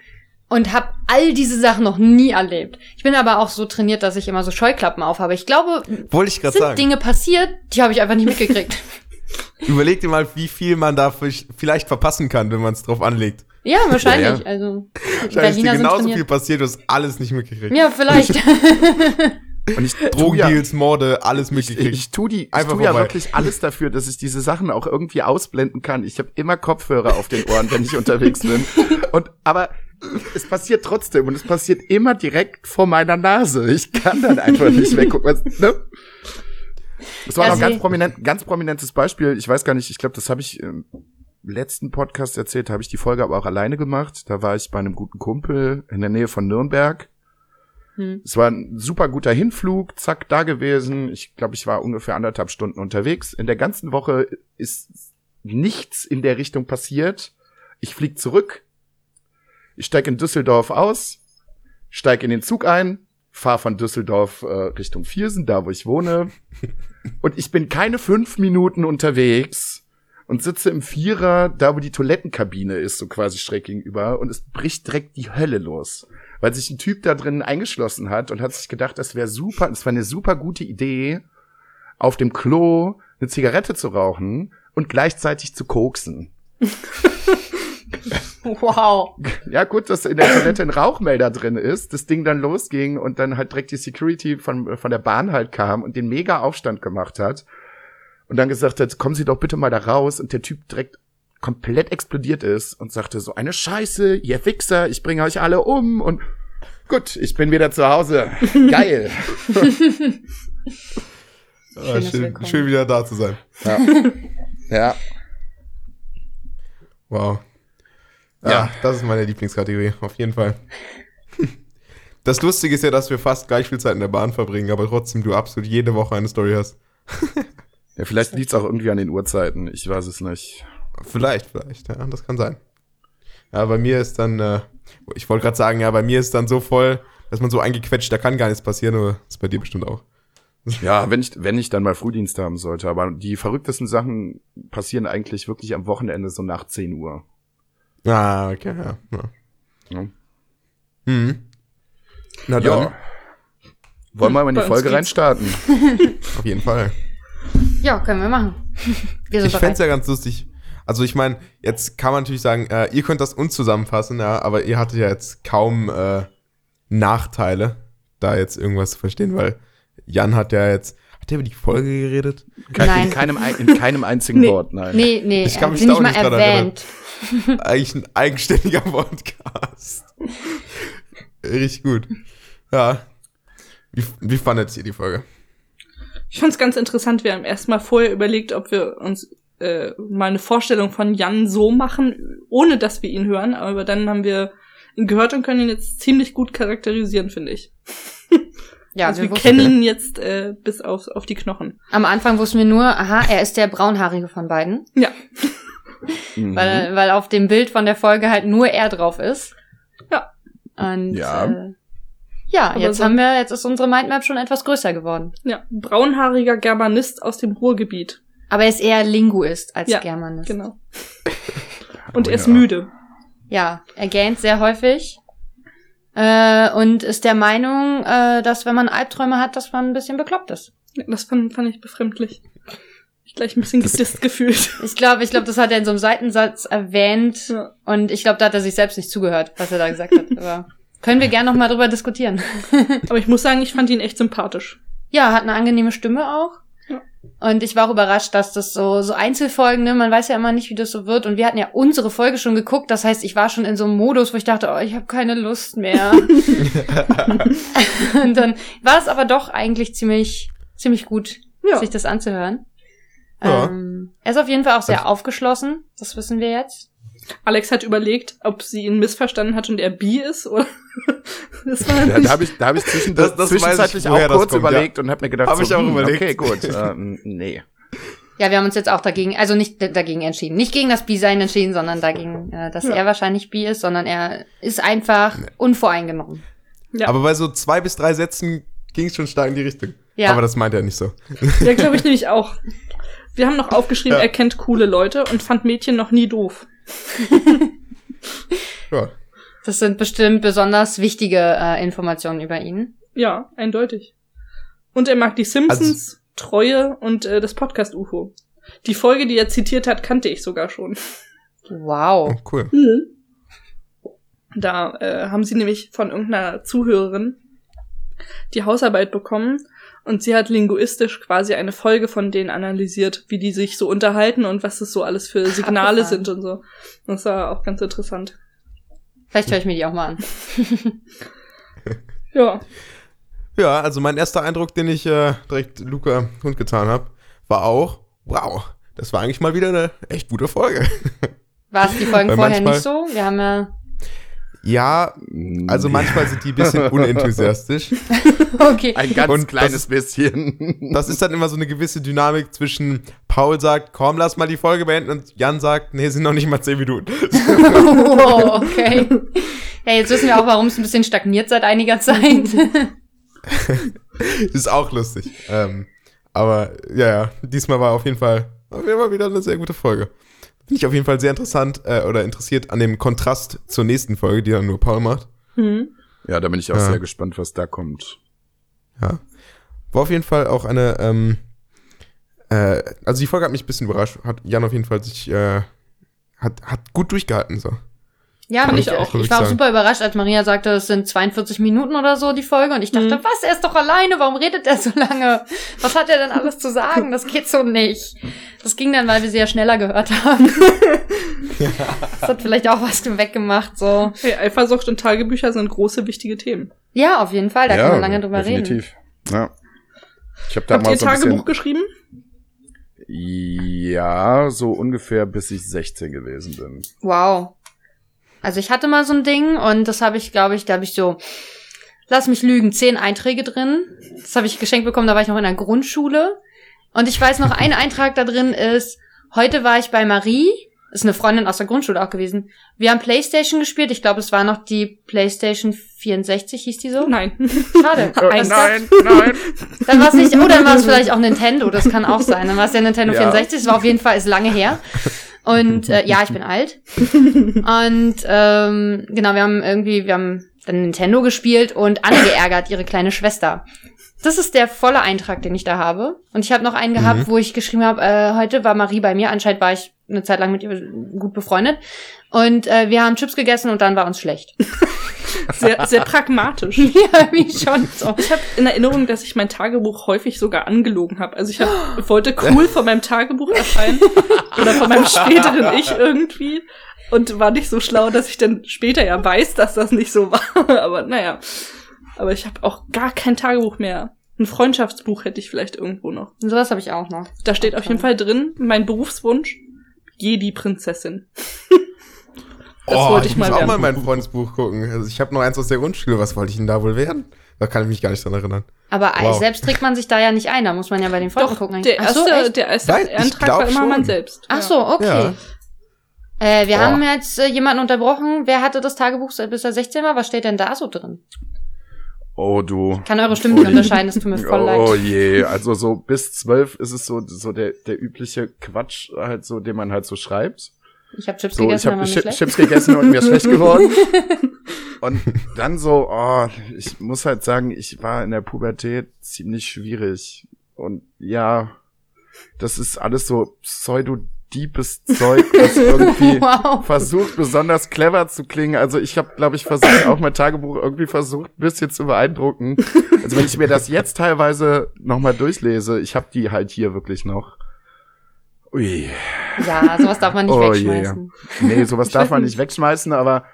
und habe all diese Sachen noch nie erlebt. Ich bin aber auch so trainiert, dass ich immer so Scheuklappen aufhabe. Ich glaube, Wollte ich sind sagen. Dinge passiert, die habe ich einfach nicht mitgekriegt. Überleg dir mal, wie viel man da vielleicht verpassen kann, wenn man es drauf anlegt. Ja, wahrscheinlich. Ja, ja. Also wahrscheinlich ist dir genauso viel passiert, du hast alles nicht mitgekriegt. Ja, vielleicht. Und ich Drogendeals, ja, Morde, alles mitgekriegt. Ich, ich tu die, ich Einfach tu ja wirklich alles dafür, dass ich diese Sachen auch irgendwie ausblenden kann. Ich habe immer Kopfhörer auf den Ohren, wenn ich unterwegs bin. Und aber es passiert trotzdem und es passiert immer direkt vor meiner Nase. Ich kann dann einfach nicht weggucken. Ne? Das war noch ein ganz prominent, ganz prominentes Beispiel. Ich weiß gar nicht, ich glaube, das habe ich im letzten Podcast erzählt, habe ich die Folge aber auch alleine gemacht. Da war ich bei einem guten Kumpel in der Nähe von Nürnberg. Hm. Es war ein super guter Hinflug, zack, da gewesen. Ich glaube, ich war ungefähr anderthalb Stunden unterwegs. In der ganzen Woche ist nichts in der Richtung passiert. Ich flieg zurück. Ich steig in Düsseldorf aus, steig in den Zug ein, fahr von Düsseldorf äh, Richtung Viersen, da wo ich wohne. Und ich bin keine fünf Minuten unterwegs und sitze im Vierer, da wo die Toilettenkabine ist, so quasi schräg gegenüber. Und es bricht direkt die Hölle los. Weil sich ein Typ da drin eingeschlossen hat und hat sich gedacht, das wäre super, das war eine super gute Idee, auf dem Klo eine Zigarette zu rauchen und gleichzeitig zu koksen. Wow. Ja, gut, dass in der Toilette ein Rauchmelder drin ist, das Ding dann losging und dann halt direkt die Security von, von der Bahn halt kam und den mega Aufstand gemacht hat. Und dann gesagt hat, kommen Sie doch bitte mal da raus und der Typ direkt komplett explodiert ist und sagte so, eine Scheiße, ihr Wichser, ich bringe euch alle um und gut, ich bin wieder zu Hause. Geil. ah, schön, schön wieder da zu sein. Ja. ja. Wow. Ja, ja, das ist meine Lieblingskategorie, auf jeden Fall. Das Lustige ist ja, dass wir fast gleich viel Zeit in der Bahn verbringen, aber trotzdem du absolut jede Woche eine Story hast. Ja, vielleicht liegt es auch irgendwie an den Uhrzeiten, ich weiß es nicht. Vielleicht, vielleicht, ja, das kann sein. Ja, bei mir ist dann, äh, ich wollte gerade sagen, ja, bei mir ist dann so voll, dass man so eingequetscht, da kann gar nichts passieren, aber das ist bei dir bestimmt auch. Ja, wenn ich, wenn ich dann mal Frühdienst haben sollte, aber die verrücktesten Sachen passieren eigentlich wirklich am Wochenende so nach 10 Uhr. Ah, okay, ja. ja. ja. Mhm. Na dann. Ja. Wollen wir mal in die Folge reinstarten? Auf jeden Fall. Ja, können wir machen. Wir ich fände ja ganz lustig. Also ich meine, jetzt kann man natürlich sagen, äh, ihr könnt das uns zusammenfassen, ja, aber ihr hattet ja jetzt kaum äh, Nachteile, da jetzt irgendwas zu verstehen, weil Jan hat ja jetzt, hat der über die Folge geredet? Nein. In keinem, in keinem einzigen nee. Wort, nein. Nee, nee, ich kann mich da nicht mal erwähnt. Eigentlich ein eigenständiger Podcast. Richtig gut. Ja. Wie, wie fandet ihr die Folge? Ich fand es ganz interessant. Wir haben erstmal vorher überlegt, ob wir uns äh, mal eine Vorstellung von Jan so machen, ohne dass wir ihn hören. Aber dann haben wir ihn gehört und können ihn jetzt ziemlich gut charakterisieren, finde ich. Ja, also wir, wir kennen ihn jetzt äh, bis auf, auf die Knochen. Am Anfang wussten wir nur, aha, er ist der braunhaarige von beiden. Ja. Mhm. weil, weil auf dem Bild von der Folge halt nur er drauf ist. Ja. Und ja. Äh, Ja, Aber jetzt so haben wir, jetzt ist unsere Mindmap schon etwas größer geworden. Ja, braunhaariger Germanist aus dem Ruhrgebiet. Aber er ist eher Linguist als ja, Germanist. Genau. Und er ist müde. Ja, er gähnt sehr häufig. Äh, und ist der Meinung, äh, dass wenn man Albträume hat, dass man ein bisschen bekloppt ist. Ja, das fand, fand ich befremdlich. Ich gleich ein bisschen gedisst gefühlt. Ich glaube, ich glaube, das hat er in so einem Seitensatz erwähnt. Ja. Und ich glaube, da hat er sich selbst nicht zugehört, was er da gesagt hat. Aber können wir gerne noch mal drüber diskutieren. Aber ich muss sagen, ich fand ihn echt sympathisch. Ja, hat eine angenehme Stimme auch. Und ich war auch überrascht, dass das so, so Einzelfolgen, ne, man weiß ja immer nicht, wie das so wird. Und wir hatten ja unsere Folge schon geguckt. Das heißt, ich war schon in so einem Modus, wo ich dachte, oh, ich habe keine Lust mehr. und dann war es aber doch eigentlich ziemlich, ziemlich gut, ja. sich das anzuhören. Ja. Ähm, er ist auf jeden Fall auch sehr also, aufgeschlossen, das wissen wir jetzt. Alex hat überlegt, ob sie ihn missverstanden hat und er bi ist oder das war ja, da habe ich da habe ich zwischen, das, das zwischenzeitlich ich, auch kurz kommt, überlegt ja. und habe mir gedacht, habe so, ich auch hm, überlegt. Okay, gut. äh, nee. Ja, wir haben uns jetzt auch dagegen, also nicht dagegen entschieden, nicht gegen das Bi-Sein entschieden, sondern dagegen, äh, dass ja. er wahrscheinlich Bi ist, sondern er ist einfach unvoreingenommen. Ja. Aber bei so zwei bis drei Sätzen ging es schon stark in die Richtung. Ja. Aber das meint er nicht so. Ja, glaube ich nämlich auch. Wir haben noch aufgeschrieben, ja. er kennt coole Leute und fand Mädchen noch nie doof. ja. Das sind bestimmt besonders wichtige äh, Informationen über ihn. Ja, eindeutig. Und er mag die Simpsons, also, Treue und äh, das Podcast UFO. Die Folge, die er zitiert hat, kannte ich sogar schon. Wow. Oh, cool. Mhm. Da äh, haben sie nämlich von irgendeiner Zuhörerin die Hausarbeit bekommen und sie hat linguistisch quasi eine Folge von denen analysiert, wie die sich so unterhalten und was das so alles für Signale sind und so. Das war auch ganz interessant. Vielleicht höre ich mir die auch mal an. ja. Ja, also mein erster Eindruck, den ich äh, direkt Luca kundgetan habe, war auch, wow, das war eigentlich mal wieder eine echt gute Folge. War es die Folgen vorher nicht so? Wir haben ja ja, also manchmal sind die ein bisschen unenthusiastisch. okay. Ein ganz und kleines das, bisschen. Das ist dann immer so eine gewisse Dynamik zwischen Paul sagt, komm, lass mal die Folge beenden und Jan sagt, nee, sind noch nicht mal zehn Minuten. oh, okay. Ja, jetzt wissen wir auch, warum es ein bisschen stagniert seit einiger Zeit. ist auch lustig. Ähm, aber ja, ja, diesmal war auf jeden Fall, auf jeden Fall wieder eine sehr gute Folge. Finde ich auf jeden Fall sehr interessant äh, oder interessiert an dem Kontrast zur nächsten Folge, die dann nur Paul macht. Mhm. Ja, da bin ich auch ja. sehr gespannt, was da kommt. Ja. War auf jeden Fall auch eine, ähm, äh, also die Folge hat mich ein bisschen überrascht, hat Jan auf jeden Fall sich, äh, hat, hat gut durchgehalten, so. Ja, Kann ich auch. Ich war auch super überrascht, als Maria sagte, es sind 42 Minuten oder so die Folge. Und ich dachte, mhm. was, er ist doch alleine, warum redet er so lange? Was hat er denn alles zu sagen? Das geht so nicht. Das ging dann, weil wir sie ja schneller gehört haben. ja. Das hat vielleicht auch was weggemacht, so. Hey, Eifersucht und Tagebücher sind große, wichtige Themen. Ja, auf jeden Fall, da ja, kann man lange drüber definitiv. reden. Ja. Ich hab da Habt mal ihr so Tagebuch geschrieben? Ja, so ungefähr bis ich 16 gewesen bin. Wow. Also ich hatte mal so ein Ding und das habe ich, glaube ich, da habe ich so, lass mich lügen, zehn Einträge drin. Das habe ich geschenkt bekommen, da war ich noch in der Grundschule. Und ich weiß noch, ein Eintrag da drin ist, heute war ich bei Marie, ist eine Freundin aus der Grundschule auch gewesen. Wir haben Playstation gespielt. Ich glaube, es war noch die Playstation 64, hieß die so? Nein. Schade. Äh, nein, nein. Dann war es nicht, oh, dann war es vielleicht auch Nintendo, das kann auch sein. Dann war es der Nintendo ja. 64, das war auf jeden Fall, ist lange her. Und äh, ja, ich bin alt. Und ähm, genau, wir haben irgendwie, wir haben dann Nintendo gespielt und Anne geärgert, ihre kleine Schwester. Das ist der volle Eintrag, den ich da habe. Und ich habe noch einen gehabt, mhm. wo ich geschrieben habe, äh, heute war Marie bei mir, anscheinend war ich eine Zeit lang mit ihr gut befreundet. Und äh, wir haben Chips gegessen und dann war uns schlecht. Sehr, sehr pragmatisch. ja, wie schon so. Ich habe in Erinnerung, dass ich mein Tagebuch häufig sogar angelogen habe. Also ich hab, wollte cool von meinem Tagebuch erscheinen oder von meinem späteren Ich irgendwie und war nicht so schlau, dass ich dann später ja weiß, dass das nicht so war. Aber naja. Aber ich habe auch gar kein Tagebuch mehr. Ein Freundschaftsbuch hätte ich vielleicht irgendwo noch. Sowas habe ich auch noch. Da steht auf jeden Fall drin, mein Berufswunsch, Jedi-Prinzessin. Das oh, wollte ich, ich mal muss auch mal mein Freundesbuch gucken. Also ich habe noch eins aus der Grundschule. Was wollte ich denn da wohl werden? Da kann ich mich gar nicht dran erinnern. Aber wow. selbst trägt man sich da ja nicht ein. Da muss man ja bei den Freunden gucken. Der erste, so, der erste Nein, Antrag war immer schon. man selbst. Ach so, okay. Ja. Äh, wir oh. haben jetzt äh, jemanden unterbrochen. Wer hatte das Tagebuch bis er 16 war? Was steht denn da so drin? Oh, du. Ich kann eure Stimmen nicht unterscheiden, das tut mir voll oh, leid. Oh je, also so bis zwölf ist es so, so der, der übliche Quatsch halt so, den man halt so schreibt. Ich habe Chips so, gegessen, ich habe Ch Chips gegessen und mir ist schlecht geworden. Und dann so, oh, ich muss halt sagen, ich war in der Pubertät ziemlich schwierig. Und ja, das ist alles so pseudo deepes Zeug, das irgendwie wow. versucht, besonders clever zu klingen. Also ich habe, glaube ich, versucht, auch mein Tagebuch irgendwie versucht, ein bisschen zu beeindrucken. Also wenn ich mir das jetzt teilweise nochmal durchlese, ich habe die halt hier wirklich noch. Ui. Ja, sowas darf man nicht oh wegschmeißen. Je. Nee, sowas darf man nicht wegschmeißen, aber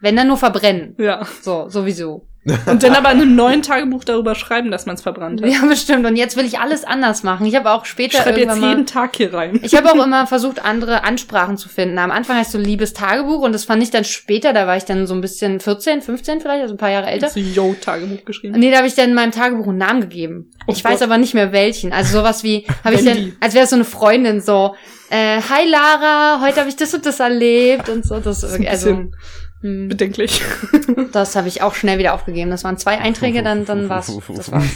wenn dann nur verbrennen. Ja. So, sowieso. Und dann aber in einem neuen Tagebuch darüber schreiben, dass man es verbrannt hat. Ja, bestimmt. Und jetzt will ich alles anders machen. Ich habe auch später ich schreibe jetzt jeden mal, Tag hier rein. Ich habe auch immer versucht, andere Ansprachen zu finden. Am Anfang heißt so liebes Tagebuch und das fand ich dann später, da war ich dann so ein bisschen 14, 15 vielleicht, also ein paar Jahre älter. Hast du Yo-Tagebuch geschrieben? Nee, da habe ich dann meinem Tagebuch einen Namen gegeben. Oh ich Gott. weiß aber nicht mehr welchen. Also sowas wie, habe ich dann, als wäre es so eine Freundin so, äh, hi Lara, heute habe ich das und das erlebt und so. Das, das also hm. bedenklich. Das habe ich auch schnell wieder aufgegeben. Das waren zwei Einträge, dann, dann war's. Das war's.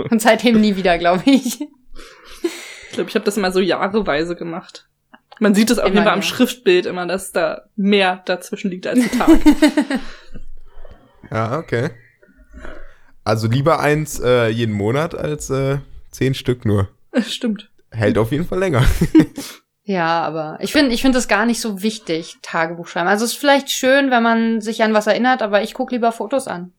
Und seitdem nie wieder, glaube ich. Ich glaube, ich habe das immer so jahreweise gemacht. Man sieht es auf jeden Fall ja. am Schriftbild immer, dass da mehr dazwischen liegt als ein Tag. ja, okay. Also lieber eins äh, jeden Monat als äh, zehn Stück nur. Stimmt. Hält auf jeden Fall länger. Ja, aber ich finde, ich finde es gar nicht so wichtig, Tagebuch schreiben. Also es ist vielleicht schön, wenn man sich an was erinnert, aber ich gucke lieber Fotos an.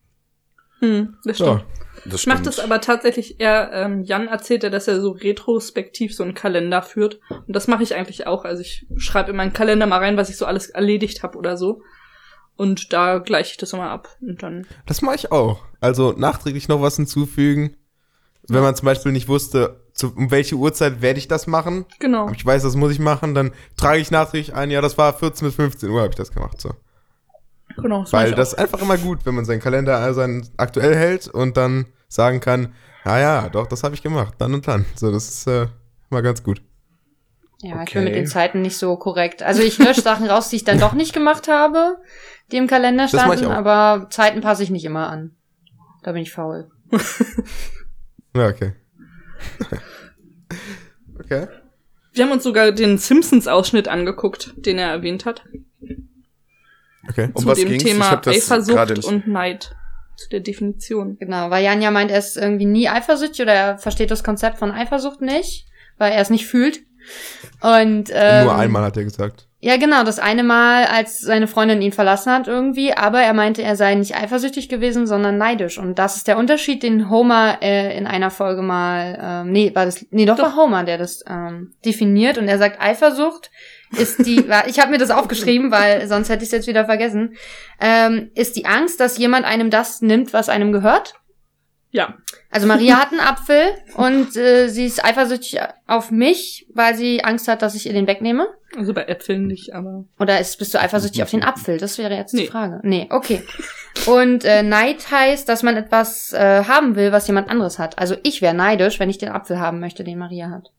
Hm, das stimmt. Ja, das ich mache das aber tatsächlich eher, ähm, Jan erzählt ja, dass er so retrospektiv so einen Kalender führt. Und das mache ich eigentlich auch. Also ich schreibe in meinen Kalender mal rein, was ich so alles erledigt habe oder so. Und da gleiche ich das immer ab. Und dann. Das mache ich auch. Also nachträglich noch was hinzufügen. Wenn man zum Beispiel nicht wusste, zu, um welche Uhrzeit werde ich das machen. Genau. ich weiß, das muss ich machen, dann trage ich nachträglich ein, ja, das war 14 bis 15 Uhr habe ich das gemacht, so. Genau. Das Weil das ist einfach immer gut, wenn man seinen Kalender also aktuell hält und dann sagen kann, ja, ja, doch, das habe ich gemacht, dann und dann. So, das ist äh, immer ganz gut. Ja, okay. ich bin mit den Zeiten nicht so korrekt. Also ich lösche Sachen raus, die ich dann doch nicht gemacht habe, die im Kalender standen, aber Zeiten passe ich nicht immer an. Da bin ich faul. ja, okay. okay. Wir haben uns sogar den Simpsons-Ausschnitt angeguckt, den er erwähnt hat. Okay. Zu um dem ging's? Thema Eifersucht und Neid. Zu der Definition. Genau, weil Jan ja meint, er ist irgendwie nie eifersüchtig oder er versteht das Konzept von Eifersucht nicht, weil er es nicht fühlt. Und ähm, nur einmal hat er gesagt. Ja, genau, das eine Mal, als seine Freundin ihn verlassen hat irgendwie, aber er meinte, er sei nicht eifersüchtig gewesen, sondern neidisch. Und das ist der Unterschied, den Homer äh, in einer Folge mal, ähm, nee, war das, nee, doch, doch. war Homer, der das ähm, definiert. Und er sagt, Eifersucht ist die, ich habe mir das aufgeschrieben, weil sonst hätte ich es jetzt wieder vergessen, ähm, ist die Angst, dass jemand einem das nimmt, was einem gehört. Ja. Also Maria hat einen Apfel und äh, sie ist eifersüchtig auf mich, weil sie Angst hat, dass ich ihr den wegnehme. Also bei Äpfeln nicht, aber. Oder ist, bist du eifersüchtig auf den Apfel? Das wäre jetzt nee. die Frage. Nee, okay. Und äh, Neid heißt, dass man etwas äh, haben will, was jemand anderes hat. Also ich wäre neidisch, wenn ich den Apfel haben möchte, den Maria hat.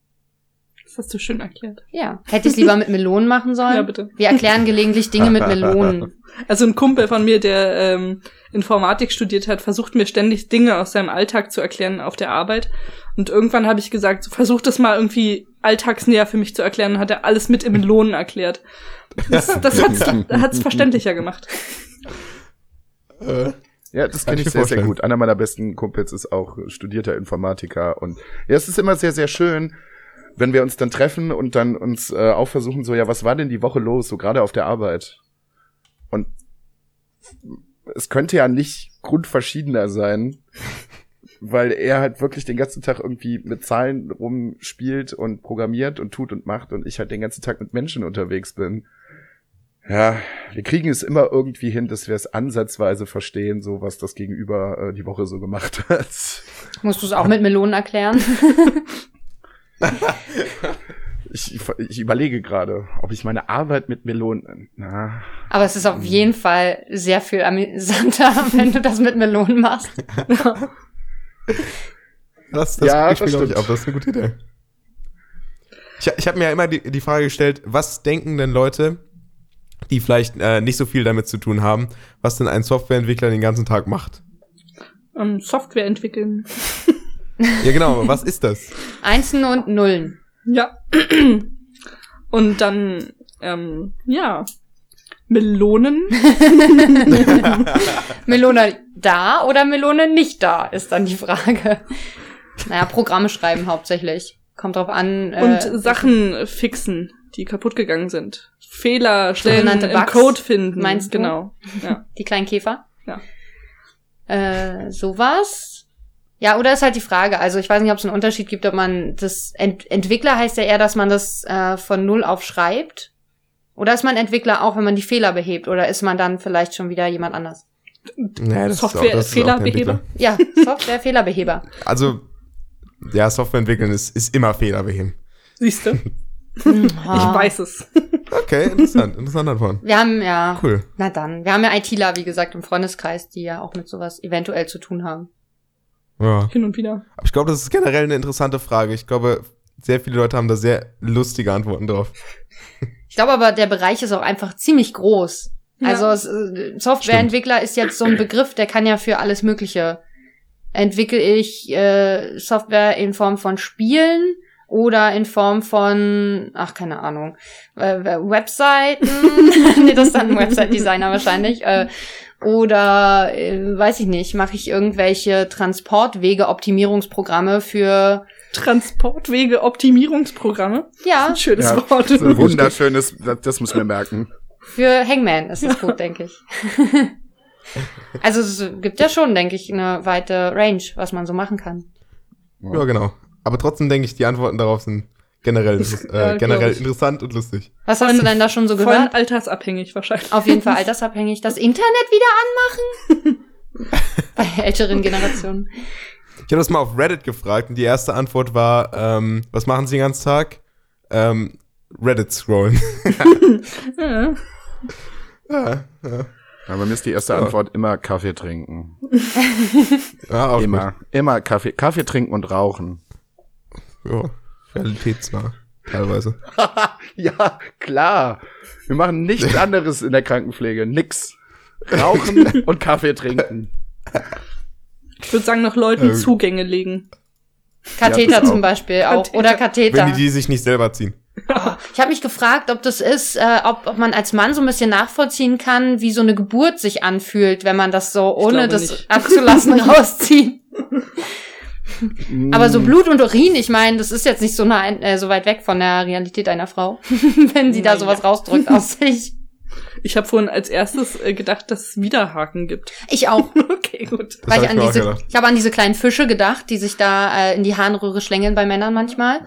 Das hast du schön erklärt. Ja. Hätte ich es lieber mit Melonen machen sollen? Ja, bitte. Wir erklären gelegentlich Dinge mit Melonen. Also ein Kumpel von mir, der ähm, Informatik studiert hat, versucht mir ständig Dinge aus seinem Alltag zu erklären auf der Arbeit. Und irgendwann habe ich gesagt, versuch das mal irgendwie alltagsnäher für mich zu erklären. Und hat er alles mit in Melonen erklärt. Das, das hat es verständlicher gemacht. Äh. Ja, das kenne ich, ich sehr, sehr gut. Einer meiner besten Kumpels ist auch studierter Informatiker. Und ja, es ist immer sehr, sehr schön, wenn wir uns dann treffen und dann uns äh, auch versuchen, so, ja, was war denn die Woche los, so gerade auf der Arbeit? Und es könnte ja nicht grundverschiedener sein, weil er halt wirklich den ganzen Tag irgendwie mit Zahlen rumspielt und programmiert und tut und macht und ich halt den ganzen Tag mit Menschen unterwegs bin. Ja, wir kriegen es immer irgendwie hin, dass wir es ansatzweise verstehen, so was das Gegenüber äh, die Woche so gemacht hat. Musst du es auch mit Melonen erklären? ich, ich überlege gerade, ob ich meine Arbeit mit Melonen. Na, Aber es ist auf jeden Fall sehr viel amüsanter, wenn du das mit Melonen machst. das das ja, glaube ich auch. Das ist eine gute Idee. Ich, ich habe mir ja immer die, die Frage gestellt, was denken denn Leute, die vielleicht äh, nicht so viel damit zu tun haben, was denn ein Softwareentwickler den ganzen Tag macht? Ähm, Software entwickeln. Ja, genau. Was ist das? Einsen und Nullen. Ja. Und dann, ähm, ja, Melonen. Melone da oder Melone nicht da, ist dann die Frage. Naja, Programme schreiben hauptsächlich. Kommt drauf an. Äh, Und Sachen fixen, die kaputt gegangen sind. Fehler stellen, im Code finden. Meinst du? Genau. Ja. Die kleinen Käfer? Ja. Äh, sowas. Ja, oder ist halt die Frage. Also ich weiß nicht, ob es einen Unterschied gibt, ob man das Ent Entwickler heißt ja eher, dass man das äh, von null auf schreibt. Oder ist man Entwickler auch, wenn man die Fehler behebt? Oder ist man dann vielleicht schon wieder jemand anders? Nee, Software-Fehlerbeheber? Ja, Software-Fehlerbeheber. Also, ja, Software entwickeln ist, ist immer Fehlerbeheben. Siehst du? ich weiß es. Okay, interessant, interessant davon. Wir haben ja, cool. na dann, wir haben ja ITler, wie gesagt, im Freundeskreis, die ja auch mit sowas eventuell zu tun haben. Ja. Hin und wieder. Aber ich glaube, das ist generell eine interessante Frage. Ich glaube, sehr viele Leute haben da sehr lustige Antworten drauf. Ich glaube aber, der Bereich ist auch einfach ziemlich groß. Ja. Also äh, Softwareentwickler ist jetzt so ein Begriff, der kann ja für alles Mögliche. Entwickle ich äh, Software in Form von Spielen oder in Form von, ach keine Ahnung, äh, Webseiten. nee, das ist dann ein Website-Designer wahrscheinlich. Äh, oder äh, weiß ich nicht, mache ich irgendwelche Transportwege-Optimierungsprogramme für Transportwege-Optimierungsprogramme. Ja. Ein schönes ja, Wort. Ein wunderschönes, das, das muss man merken. Für Hangman ist das gut, denke ich. also es gibt ja schon, denke ich, eine weite Range, was man so machen kann. Ja, genau. Aber trotzdem denke ich, die Antworten darauf sind generell, äh, generell interessant und lustig. Was hast du denn da schon so gehört? Voll altersabhängig wahrscheinlich. Auf jeden Fall altersabhängig. Das Internet wieder anmachen? Bei älteren Generationen. Ich habe das mal auf Reddit gefragt und die erste Antwort war, ähm, was machen Sie den ganzen Tag? Ähm, Reddit scrollen. ja. ja, ja. Ja, bei mir ist die erste Antwort immer Kaffee trinken. ja, auch immer, gut. immer Kaffee, Kaffee trinken und rauchen. Ja, realitätsnah, teilweise. ja, klar. Wir machen nichts anderes in der Krankenpflege. Nix. Rauchen und Kaffee trinken. Ich würde sagen, noch Leuten ähm, Zugänge legen. Katheter ja, zum Beispiel auch. Katheter. Oder Katheter. Wenn die die sich nicht selber ziehen. Ich habe mich gefragt, ob das ist, äh, ob, ob man als Mann so ein bisschen nachvollziehen kann, wie so eine Geburt sich anfühlt, wenn man das so ohne das nicht. abzulassen rauszieht. Aber so Blut und Urin, ich meine, das ist jetzt nicht so, nah, äh, so weit weg von der Realität einer Frau, wenn sie da sowas rausdrückt aus sich. Ich habe vorhin als erstes äh, gedacht, dass es Widerhaken gibt. Ich auch. okay, gut. Weil ich, an diese, ich habe an diese kleinen Fische gedacht, die sich da äh, in die Harnröhre schlängeln bei Männern manchmal.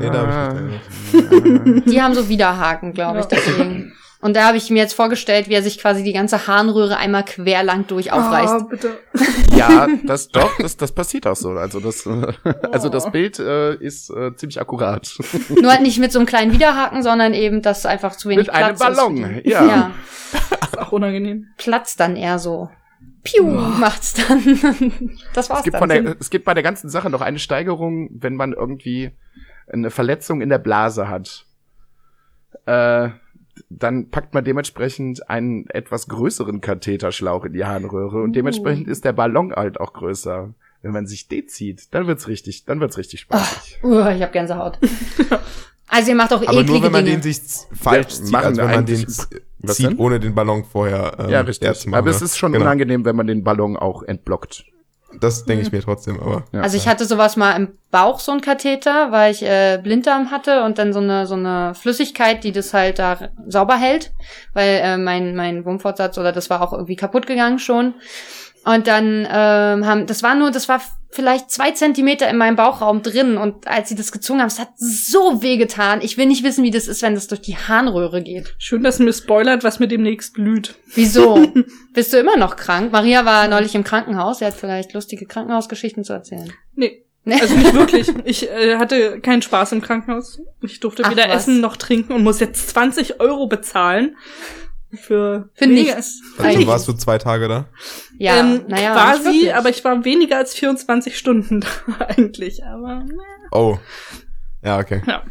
Nee, da hab ich nicht. die haben so Widerhaken, glaube ich, deswegen. Und da habe ich mir jetzt vorgestellt, wie er sich quasi die ganze Harnröhre einmal querlang durch aufreißt. Oh, bitte. Ja, das doch, das, das passiert auch so. Also das, also das oh. Bild äh, ist äh, ziemlich akkurat. Nur halt nicht mit so einem kleinen Widerhaken, sondern eben, dass einfach zu wenig mit Platz einem Ballon, ist. ja. ja. Das ist auch unangenehm. Platz dann eher so. Piu, oh. macht's dann. das war's es gibt dann. Der, es gibt bei der ganzen Sache noch eine Steigerung, wenn man irgendwie eine Verletzung in der Blase hat. Äh, dann packt man dementsprechend einen etwas größeren Katheterschlauch in die Harnröhre und dementsprechend uh. ist der Ballon halt auch größer. Wenn man sich den zieht, dann wird's richtig, dann wird's richtig spaßig. Oh, uh, ich hab Gänsehaut. also ihr macht auch Aber nur wenn man Dinge. den sich falsch ja, zieht, also wenn man den zieht, ohne den Ballon vorher ähm, Ja, richtig. Aber es ist schon genau. unangenehm, wenn man den Ballon auch entblockt. Das denke ich mir trotzdem, aber. Ja. Also ich hatte sowas mal im Bauch, so ein Katheter, weil ich äh, Blinddarm hatte und dann so eine so eine Flüssigkeit, die das halt da sauber hält, weil äh, mein mein Wurmfortsatz oder das war auch irgendwie kaputt gegangen schon. Und dann ähm, haben, das war nur, das war vielleicht zwei Zentimeter in meinem Bauchraum drin. Und als sie das gezogen haben, es hat so weh getan. Ich will nicht wissen, wie das ist, wenn das durch die Harnröhre geht. Schön, dass mir spoilert, was mir demnächst blüht. Wieso? Bist du immer noch krank? Maria war neulich im Krankenhaus. Sie hat vielleicht lustige Krankenhausgeschichten zu erzählen. Nee. Also nicht wirklich. Ich äh, hatte keinen Spaß im Krankenhaus. Ich durfte Ach, weder was? essen noch trinken und muss jetzt 20 Euro bezahlen für, für nichts. Also warst du zwei Tage da? Ja, ähm, naja. Quasi, aber ich war weniger als 24 Stunden da eigentlich. Aber. Oh. Ja, okay. Ja.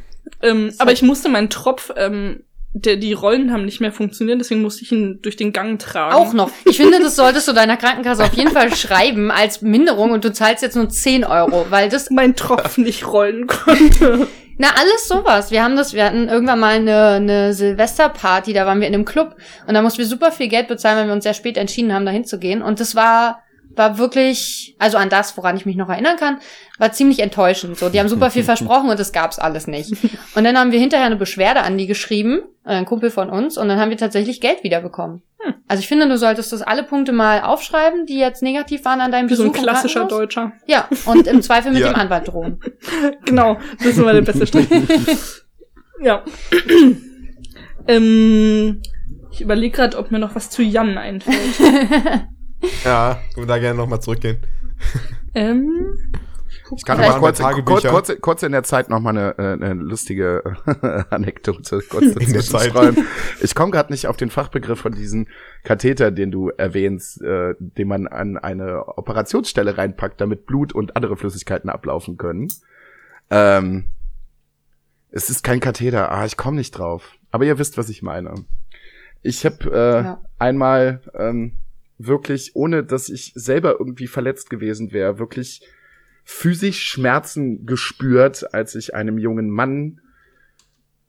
Ähm, aber ich musste meinen Tropf ähm, der, die Rollen haben nicht mehr funktioniert, deswegen musste ich ihn durch den Gang tragen. Auch noch. Ich finde, das solltest du deiner Krankenkasse auf jeden Fall schreiben als Minderung und du zahlst jetzt nur 10 Euro, weil das mein Tropf nicht rollen konnte. Na, alles sowas. Wir haben das, wir hatten irgendwann mal eine, eine Silvesterparty, da waren wir in einem Club und da mussten wir super viel Geld bezahlen, weil wir uns sehr spät entschieden haben, da hinzugehen. Und das war war wirklich, also an das, woran ich mich noch erinnern kann, war ziemlich enttäuschend. So, die haben super viel versprochen und das gab's alles nicht. Und dann haben wir hinterher eine Beschwerde an die geschrieben, äh, ein Kumpel von uns, und dann haben wir tatsächlich Geld wiederbekommen. Hm. Also ich finde, du solltest das alle Punkte mal aufschreiben, die jetzt negativ waren an deinem Wie Besuch. So ein klassischer Deutscher. Ja, und im Zweifel mit ja. dem Anwalt drohen. genau, das ist immer der beste Strich. ja. ähm, ich überlege gerade, ob mir noch was zu Jan einfällt. Ja, können wir da gerne nochmal zurückgehen. Ähm, ich kann mal kurz, kurz, kurz, kurz in der Zeit noch mal eine, äh, eine lustige Anekdote kurz dazwischen Ich komme gerade nicht auf den Fachbegriff von diesem Katheter, den du erwähnst, äh, den man an eine Operationsstelle reinpackt, damit Blut und andere Flüssigkeiten ablaufen können. Ähm, es ist kein Katheter. Ah, ich komme nicht drauf. Aber ihr wisst, was ich meine. Ich habe äh, ja. einmal ähm, wirklich, ohne dass ich selber irgendwie verletzt gewesen wäre, wirklich physisch Schmerzen gespürt, als ich einem jungen Mann,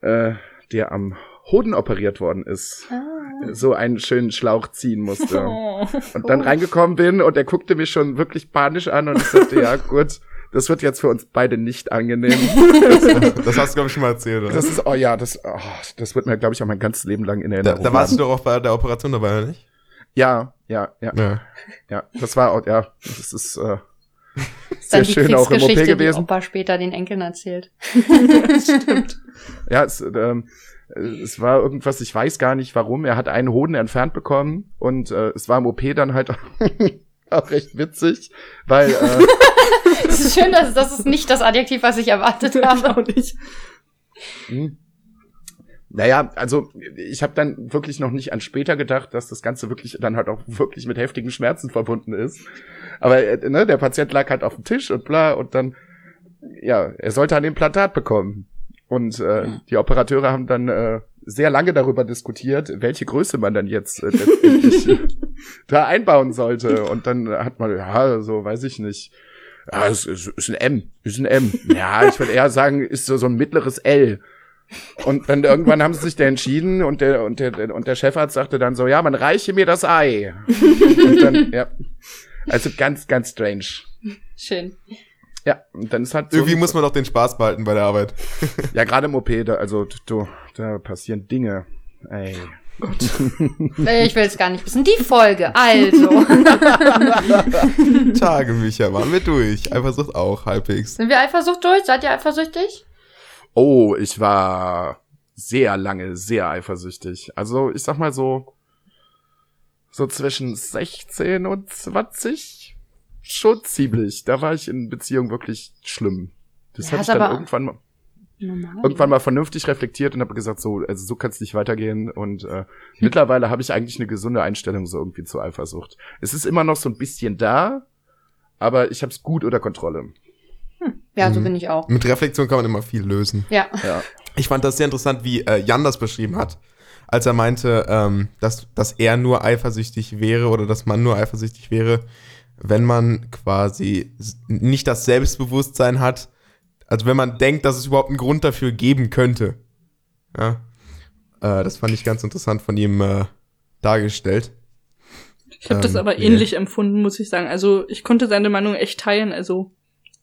äh, der am Hoden operiert worden ist, ah. so einen schönen Schlauch ziehen musste. Oh. Und dann reingekommen bin und er guckte mich schon wirklich panisch an und ich sagte, ja gut, das wird jetzt für uns beide nicht angenehm. das, das hast du, glaube ich, schon mal erzählt, oder? Das ist, oh ja, das, oh, das wird mir, glaube ich, auch mein ganzes Leben lang in Erinnerung. Da, da warst du doch auch bei der Operation dabei, oder nicht? Ja, ja, ja. Ja, ja das war auch, ja, das ist äh, sehr schön auch im OP gewesen. Die Opa später den Enkeln erzählt. Stimmt. Ja, es, ähm, es war irgendwas, ich weiß gar nicht warum. Er hat einen Hoden entfernt bekommen und äh, es war im OP dann halt auch recht witzig, weil äh, Es ist schön, dass das ist nicht das Adjektiv, was ich erwartet habe. Auch nicht. Hm. Naja, also ich habe dann wirklich noch nicht an später gedacht, dass das Ganze wirklich dann halt auch wirklich mit heftigen Schmerzen verbunden ist. Aber äh, ne, der Patient lag halt auf dem Tisch und bla und dann, ja, er sollte ein Implantat bekommen. Und äh, die Operateure haben dann äh, sehr lange darüber diskutiert, welche Größe man dann jetzt äh, da einbauen sollte. Und dann hat man, ja, so weiß ich nicht. Ja, es ist, ist ein M, ist ein M. Ja, ich würde eher sagen, ist so, so ein mittleres L. Und dann irgendwann haben sie sich da entschieden und der, und der, und der Chefarzt sagte dann so, ja, man reiche mir das Ei. und dann, ja. Also ganz, ganz strange. Schön. Ja, und dann ist halt so Irgendwie muss man doch den Spaß behalten bei der Arbeit. ja, gerade im OP, da, also, du, da passieren Dinge. Ey. Gott. Ich will es gar nicht wissen. Die Folge, also. Tage, Micha, waren wir durch. Eifersucht auch, halbwegs. Sind wir Eifersucht durch? Seid ihr eifersüchtig? Oh, ich war sehr lange sehr eifersüchtig. Also ich sag mal so, so zwischen 16 und 20 schon ziemlich. Da war ich in Beziehung wirklich schlimm. Das ja, habe ich dann irgendwann mal, normal, irgendwann mal vernünftig reflektiert und habe gesagt, so, also so kann es nicht weitergehen. Und äh, hm. mittlerweile habe ich eigentlich eine gesunde Einstellung so irgendwie zur Eifersucht. Es ist immer noch so ein bisschen da, aber ich habe es gut unter Kontrolle. Hm. Ja, so mhm. bin ich auch. Mit Reflexion kann man immer viel lösen. Ja. ja. Ich fand das sehr interessant, wie äh, Jan das beschrieben hat, als er meinte, ähm, dass, dass er nur eifersüchtig wäre oder dass man nur eifersüchtig wäre, wenn man quasi nicht das Selbstbewusstsein hat, also wenn man denkt, dass es überhaupt einen Grund dafür geben könnte. Ja. Äh, das fand ich ganz interessant von ihm äh, dargestellt. Ich habe ähm, das aber ähnlich yeah. empfunden, muss ich sagen. Also ich konnte seine Meinung echt teilen. Also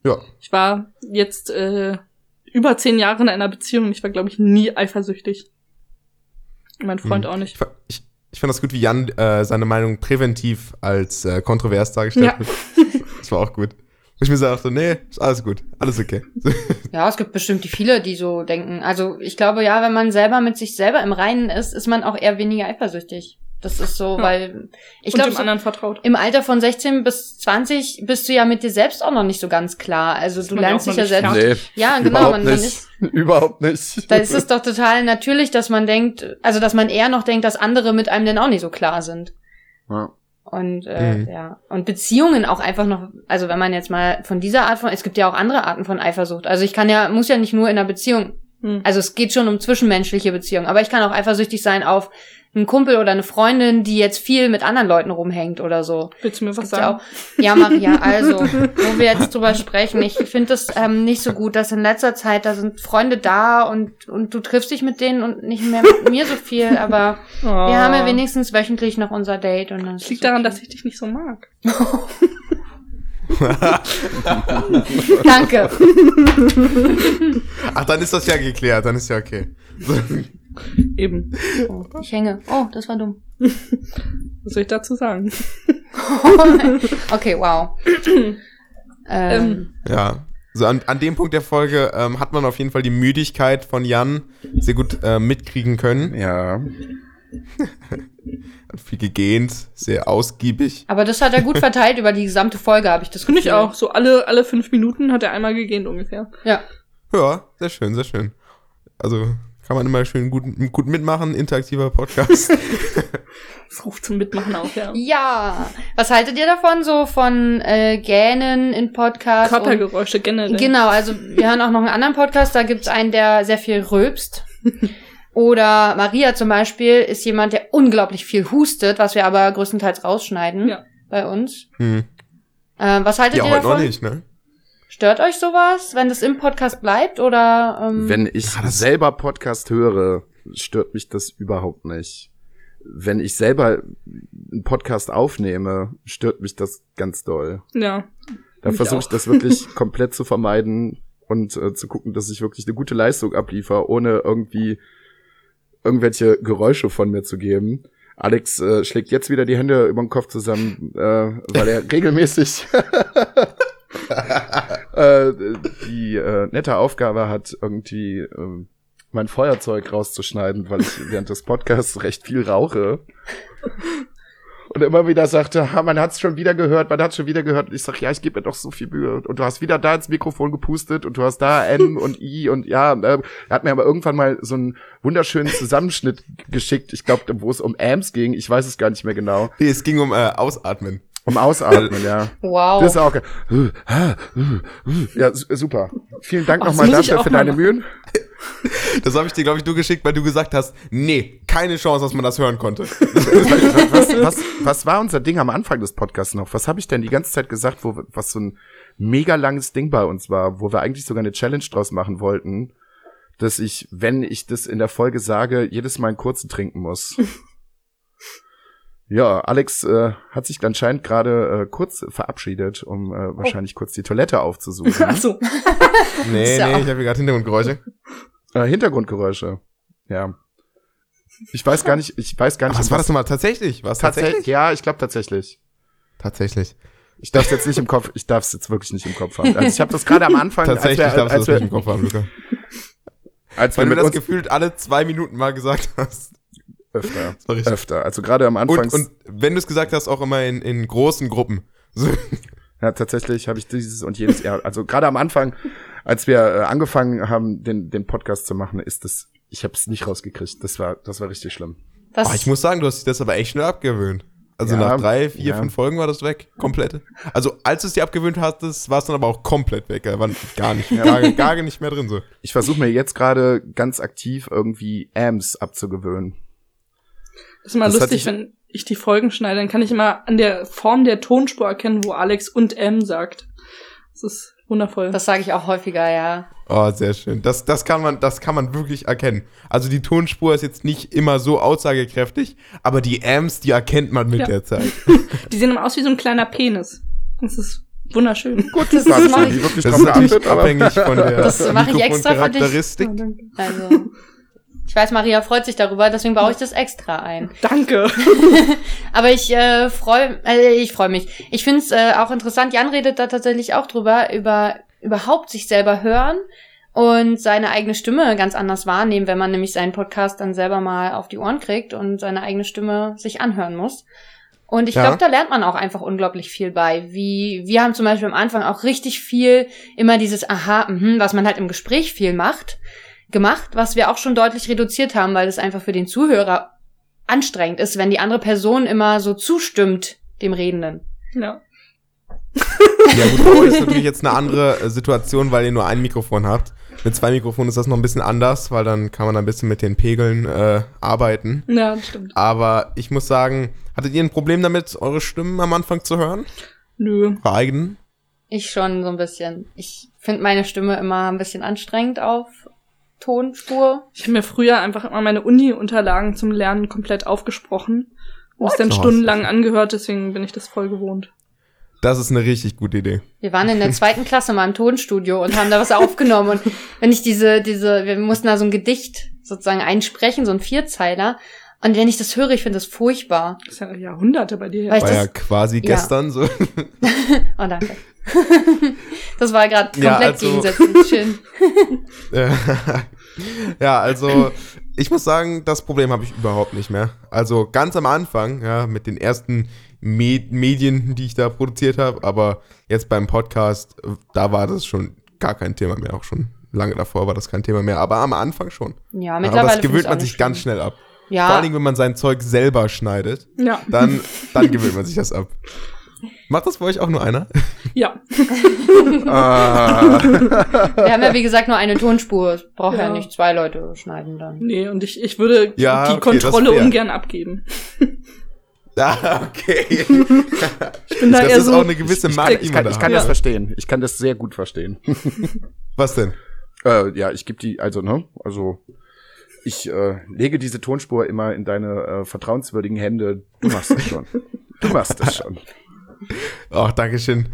ja. Ich war jetzt äh, über zehn Jahre in einer Beziehung und ich war, glaube ich, nie eifersüchtig. Mein Freund hm. auch nicht. Ich, ich, fand das gut, wie Jan äh, seine Meinung präventiv als äh, kontrovers dargestellt ja. hat. Das war auch gut. Wo ich mir sagte, nee, ist alles gut, alles okay. Ja, es gibt bestimmt die viele, die so denken. Also ich glaube, ja, wenn man selber mit sich selber im Reinen ist, ist man auch eher weniger eifersüchtig. Das ist so, ja. weil ich glaube, so, im Alter von 16 bis 20 bist du ja mit dir selbst auch noch nicht so ganz klar. Also das du lernst dich ja selbst. Nee, ja, genau. Man, man ist, überhaupt nicht. Da ist es doch total natürlich, dass man denkt, also dass man eher noch denkt, dass andere mit einem denn auch nicht so klar sind. Ja. Und äh, mhm. ja, und Beziehungen auch einfach noch, also wenn man jetzt mal von dieser Art von, es gibt ja auch andere Arten von Eifersucht. Also ich kann ja, muss ja nicht nur in einer Beziehung Hm. Also es geht schon um zwischenmenschliche Beziehungen. Aber ich kann auch eifersüchtig sein auf einen Kumpel oder eine Freundin, die jetzt viel mit anderen Leuten rumhängt oder so. Willst du mir was sagen? Ja, auch, ja, Maria, also, wo wir jetzt drüber sprechen, ich finde das ähm, nicht so gut, dass in letzter Zeit, da sind Freunde da und, und du triffst dich mit denen und nicht mehr mit mir so viel, aber oh. wir haben ja wenigstens wöchentlich noch unser Date. Und das liegt daran, okay. dass ich dich nicht so mag. Danke. Ach, dann ist das ja geklärt, dann ist ja okay. Eben. Oh, ich hänge. Oh, das war dumm. Was soll ich dazu sagen? okay, wow. ähm. ähm. Ja. So an, an dem Punkt der Folge ähm, hat man auf jeden Fall die Müdigkeit von Jan sehr gut äh, mitkriegen können. Ja. hat viel gegähnt, sehr ausgiebig. Aber das hat er gut verteilt über die gesamte Folge, habe ich das Finde ich auch. So alle, alle fünf Minuten hat er einmal gegähnt ungefähr. Ja. Ja, sehr schön, sehr schön. Also kann man immer schön gut, gut mitmachen, interaktiver Podcast. das ruft zum Mitmachen auf, ja. Ja. Was haltet ihr davon, so von äh, Gähnen in Podcasts? Körpergeräusche generell. Genau, also wir hören auch noch einen anderen Podcast, da gibt's einen, der sehr viel rülpst. Oder Maria zum Beispiel ist jemand, der unglaublich viel hustet, was wir aber größtenteils rausschneiden ja. bei uns. Hm. Äh, was haltet ja, ihr davon? Ja, noch nicht, ne? Stört euch sowas, wenn das im Podcast bleibt oder? Ähm wenn ich ja, selber Podcast höre, stört mich das überhaupt nicht. Wenn ich selber einen Podcast aufnehme, stört mich das ganz doll. Ja. Da versuche ich das wirklich komplett zu vermeiden und äh, zu gucken, dass ich wirklich eine gute Leistung abliefer, ohne irgendwie irgendwelche Geräusche von mir zu geben. Alex äh, schlägt jetzt wieder die Hände über den Kopf zusammen, äh, weil er regelmäßig äh, die äh, nette Aufgabe hat, irgendwie äh, mein Feuerzeug rauszuschneiden, weil ich während des Podcasts recht viel rauche. Und immer wieder sagte, ha, man hat's schon wieder gehört, man hat's schon wieder gehört. Und ich sag, ja, ich gebe mir doch so viel Mühe. Und du hast wieder da ins Mikrofon gepustet und du hast da M und I und ja, äh, er hat mir aber irgendwann mal so einen wunderschönen Zusammenschnitt geschickt. Ich glaube, wo es um Amps ging, ich weiß es gar nicht mehr genau. Nee, es ging um äh, Ausatmen. Um Ausatmen, ja. Wow. Das ist auch Ja, super. Vielen Dank nochmal dafür für deine Mühen. Das habe ich dir, glaube ich, nur geschickt, weil du gesagt hast, nee, keine Chance, dass man das hören konnte. was, was, was war unser Ding am Anfang des Podcasts noch? Was habe ich denn die ganze Zeit gesagt, wo was so ein mega langes Ding bei uns war, wo wir eigentlich sogar eine Challenge draus machen wollten, dass ich, wenn ich das in der Folge sage, jedes Mal einen kurzen trinken muss. Ja, Alex äh, hat sich anscheinend gerade äh, kurz verabschiedet, um äh, oh. wahrscheinlich kurz die Toilette aufzusuchen. Ach so. nee, nee, ich habe gerade Hintergrundgeräusche. Äh, Hintergrundgeräusche. Ja. Ich weiß gar nicht, ich weiß gar nicht. was war das nochmal? Tatsächlich? Was tatsächlich? Ja, ich glaube tatsächlich. Tatsächlich. Ich darf es jetzt nicht im Kopf, ich darf es jetzt wirklich nicht im Kopf haben. Also ich habe das gerade am Anfang. Tatsächlich als wir, darfst als du das nicht im Kopf haben, Luca. Als Weil du das gefühlt alle zwei Minuten mal gesagt hast. Öfter. Öfter. Also gerade am Anfang. Und, und, wenn du es gesagt hast, auch immer in, in großen Gruppen. So. Ja, tatsächlich habe ich dieses und jenes Jahr. Also gerade am Anfang, als wir äh, angefangen haben, den, den Podcast zu machen, ist das, ich habe es nicht rausgekriegt. Das war, das war richtig schlimm. Oh, ich muss sagen, du hast dich das aber echt schnell abgewöhnt. Also ja, nach drei, vier, ja. fünf Folgen war das weg, komplett. Also als du es dir abgewöhnt hattest, war es dann aber auch komplett weg. Da war gar nicht, ja. gar, gar nicht mehr drin so. Ich versuche mir jetzt gerade ganz aktiv irgendwie Ams abzugewöhnen. Das ist immer das lustig, wenn ich die Folgen schneide, dann kann ich immer an der Form der Tonspur erkennen, wo Alex und M sagt. Das ist wundervoll. Das sage ich auch häufiger, ja. Oh, sehr schön. Das, das kann man, das kann man wirklich erkennen. Also die Tonspur ist jetzt nicht immer so aussagekräftig, aber die Ms, die erkennt man mit ja. der Zeit. Die sehen immer aus wie so ein kleiner Penis. Das ist wunderschön. Gut, das, das, mache ich. Das ist natürlich abhängig von der Das mache ich extra für dich. Also ich weiß, Maria freut sich darüber, deswegen baue ich das extra ein. Danke. Aber ich äh, freue äh, ich freue mich. Ich finde es äh, auch interessant, Jan redet da tatsächlich auch drüber, über überhaupt sich selber hören und seine eigene Stimme ganz anders wahrnehmen, wenn man nämlich seinen Podcast dann selber mal auf die Ohren kriegt und seine eigene Stimme sich anhören muss. Und ich ja. glaube, da lernt man auch einfach unglaublich viel bei. Wie wir haben zum Beispiel am Anfang auch richtig viel immer dieses Aha, mh, was man halt im Gespräch viel macht gemacht, was wir auch schon deutlich reduziert haben, weil es einfach für den Zuhörer anstrengend ist, wenn die andere Person immer so zustimmt dem Redenden. Ja. Ja gut, bei euch ist natürlich jetzt eine andere äh, Situation, weil ihr nur ein Mikrofon habt. Mit zwei Mikrofonen ist das noch ein bisschen anders, weil dann kann man ein bisschen mit den Pegeln äh, arbeiten. Ja, das stimmt. Aber ich muss sagen, hattet ihr ein Problem damit, eure Stimmen am Anfang zu hören? Nö. Eure eigenen? Ich schon so ein bisschen. Ich finde meine Stimme immer ein bisschen anstrengend auf Tonspur. Ich habe mir früher einfach immer meine Uni-Unterlagen zum Lernen komplett aufgesprochen und es dann stundenlang angehört, deswegen bin ich das voll gewohnt. Das ist eine richtig gute Idee. Wir waren in der zweiten Klasse mal im Tonstudio und haben da was aufgenommen. Und wenn ich diese, diese, wir mussten da so ein Gedicht sozusagen einsprechen, so ein Vierzeiler. Und wenn ich das höre, ich finde das furchtbar. Das ist ja Jahrhunderte bei dir. War das, ja quasi gestern ja. so. oh, danke. das war gerade komplett ja, also, gegensätzlich. Schön. ja, also ich muss sagen, das Problem habe ich überhaupt nicht mehr. Also ganz am Anfang, ja, mit den ersten Med Medien, die ich da produziert habe, aber jetzt beim Podcast, da war das schon gar kein Thema mehr, auch schon lange davor war das kein Thema mehr, aber am Anfang schon. Ja, mittlerweile. Aber das gewöhnt man sich schlimm. ganz schnell ab. Ja. Vor allem, wenn man sein Zeug selber schneidet, ja. dann, dann gewöhnt man sich das ab. Macht das bei euch auch nur einer? Ja. ah. Wir haben ja, wie gesagt, nur eine Tonspur. Es braucht ja. ja. nicht zwei Leute schneiden dann. Nee, und ich, ich würde ja, die okay, Kontrolle ungern abgeben. Ah, okay. ich bin da das eher ist so, auch eine gewisse Macht, ich, ich, kann, ich kann das verstehen. Ich kann das sehr gut verstehen. Was denn? Äh, ja, ich gebe die, also, ne, also ich äh, lege diese Tonspur immer in deine äh, vertrauenswürdigen Hände. Du machst das schon. Du machst das schon. Ach, Dankeschön.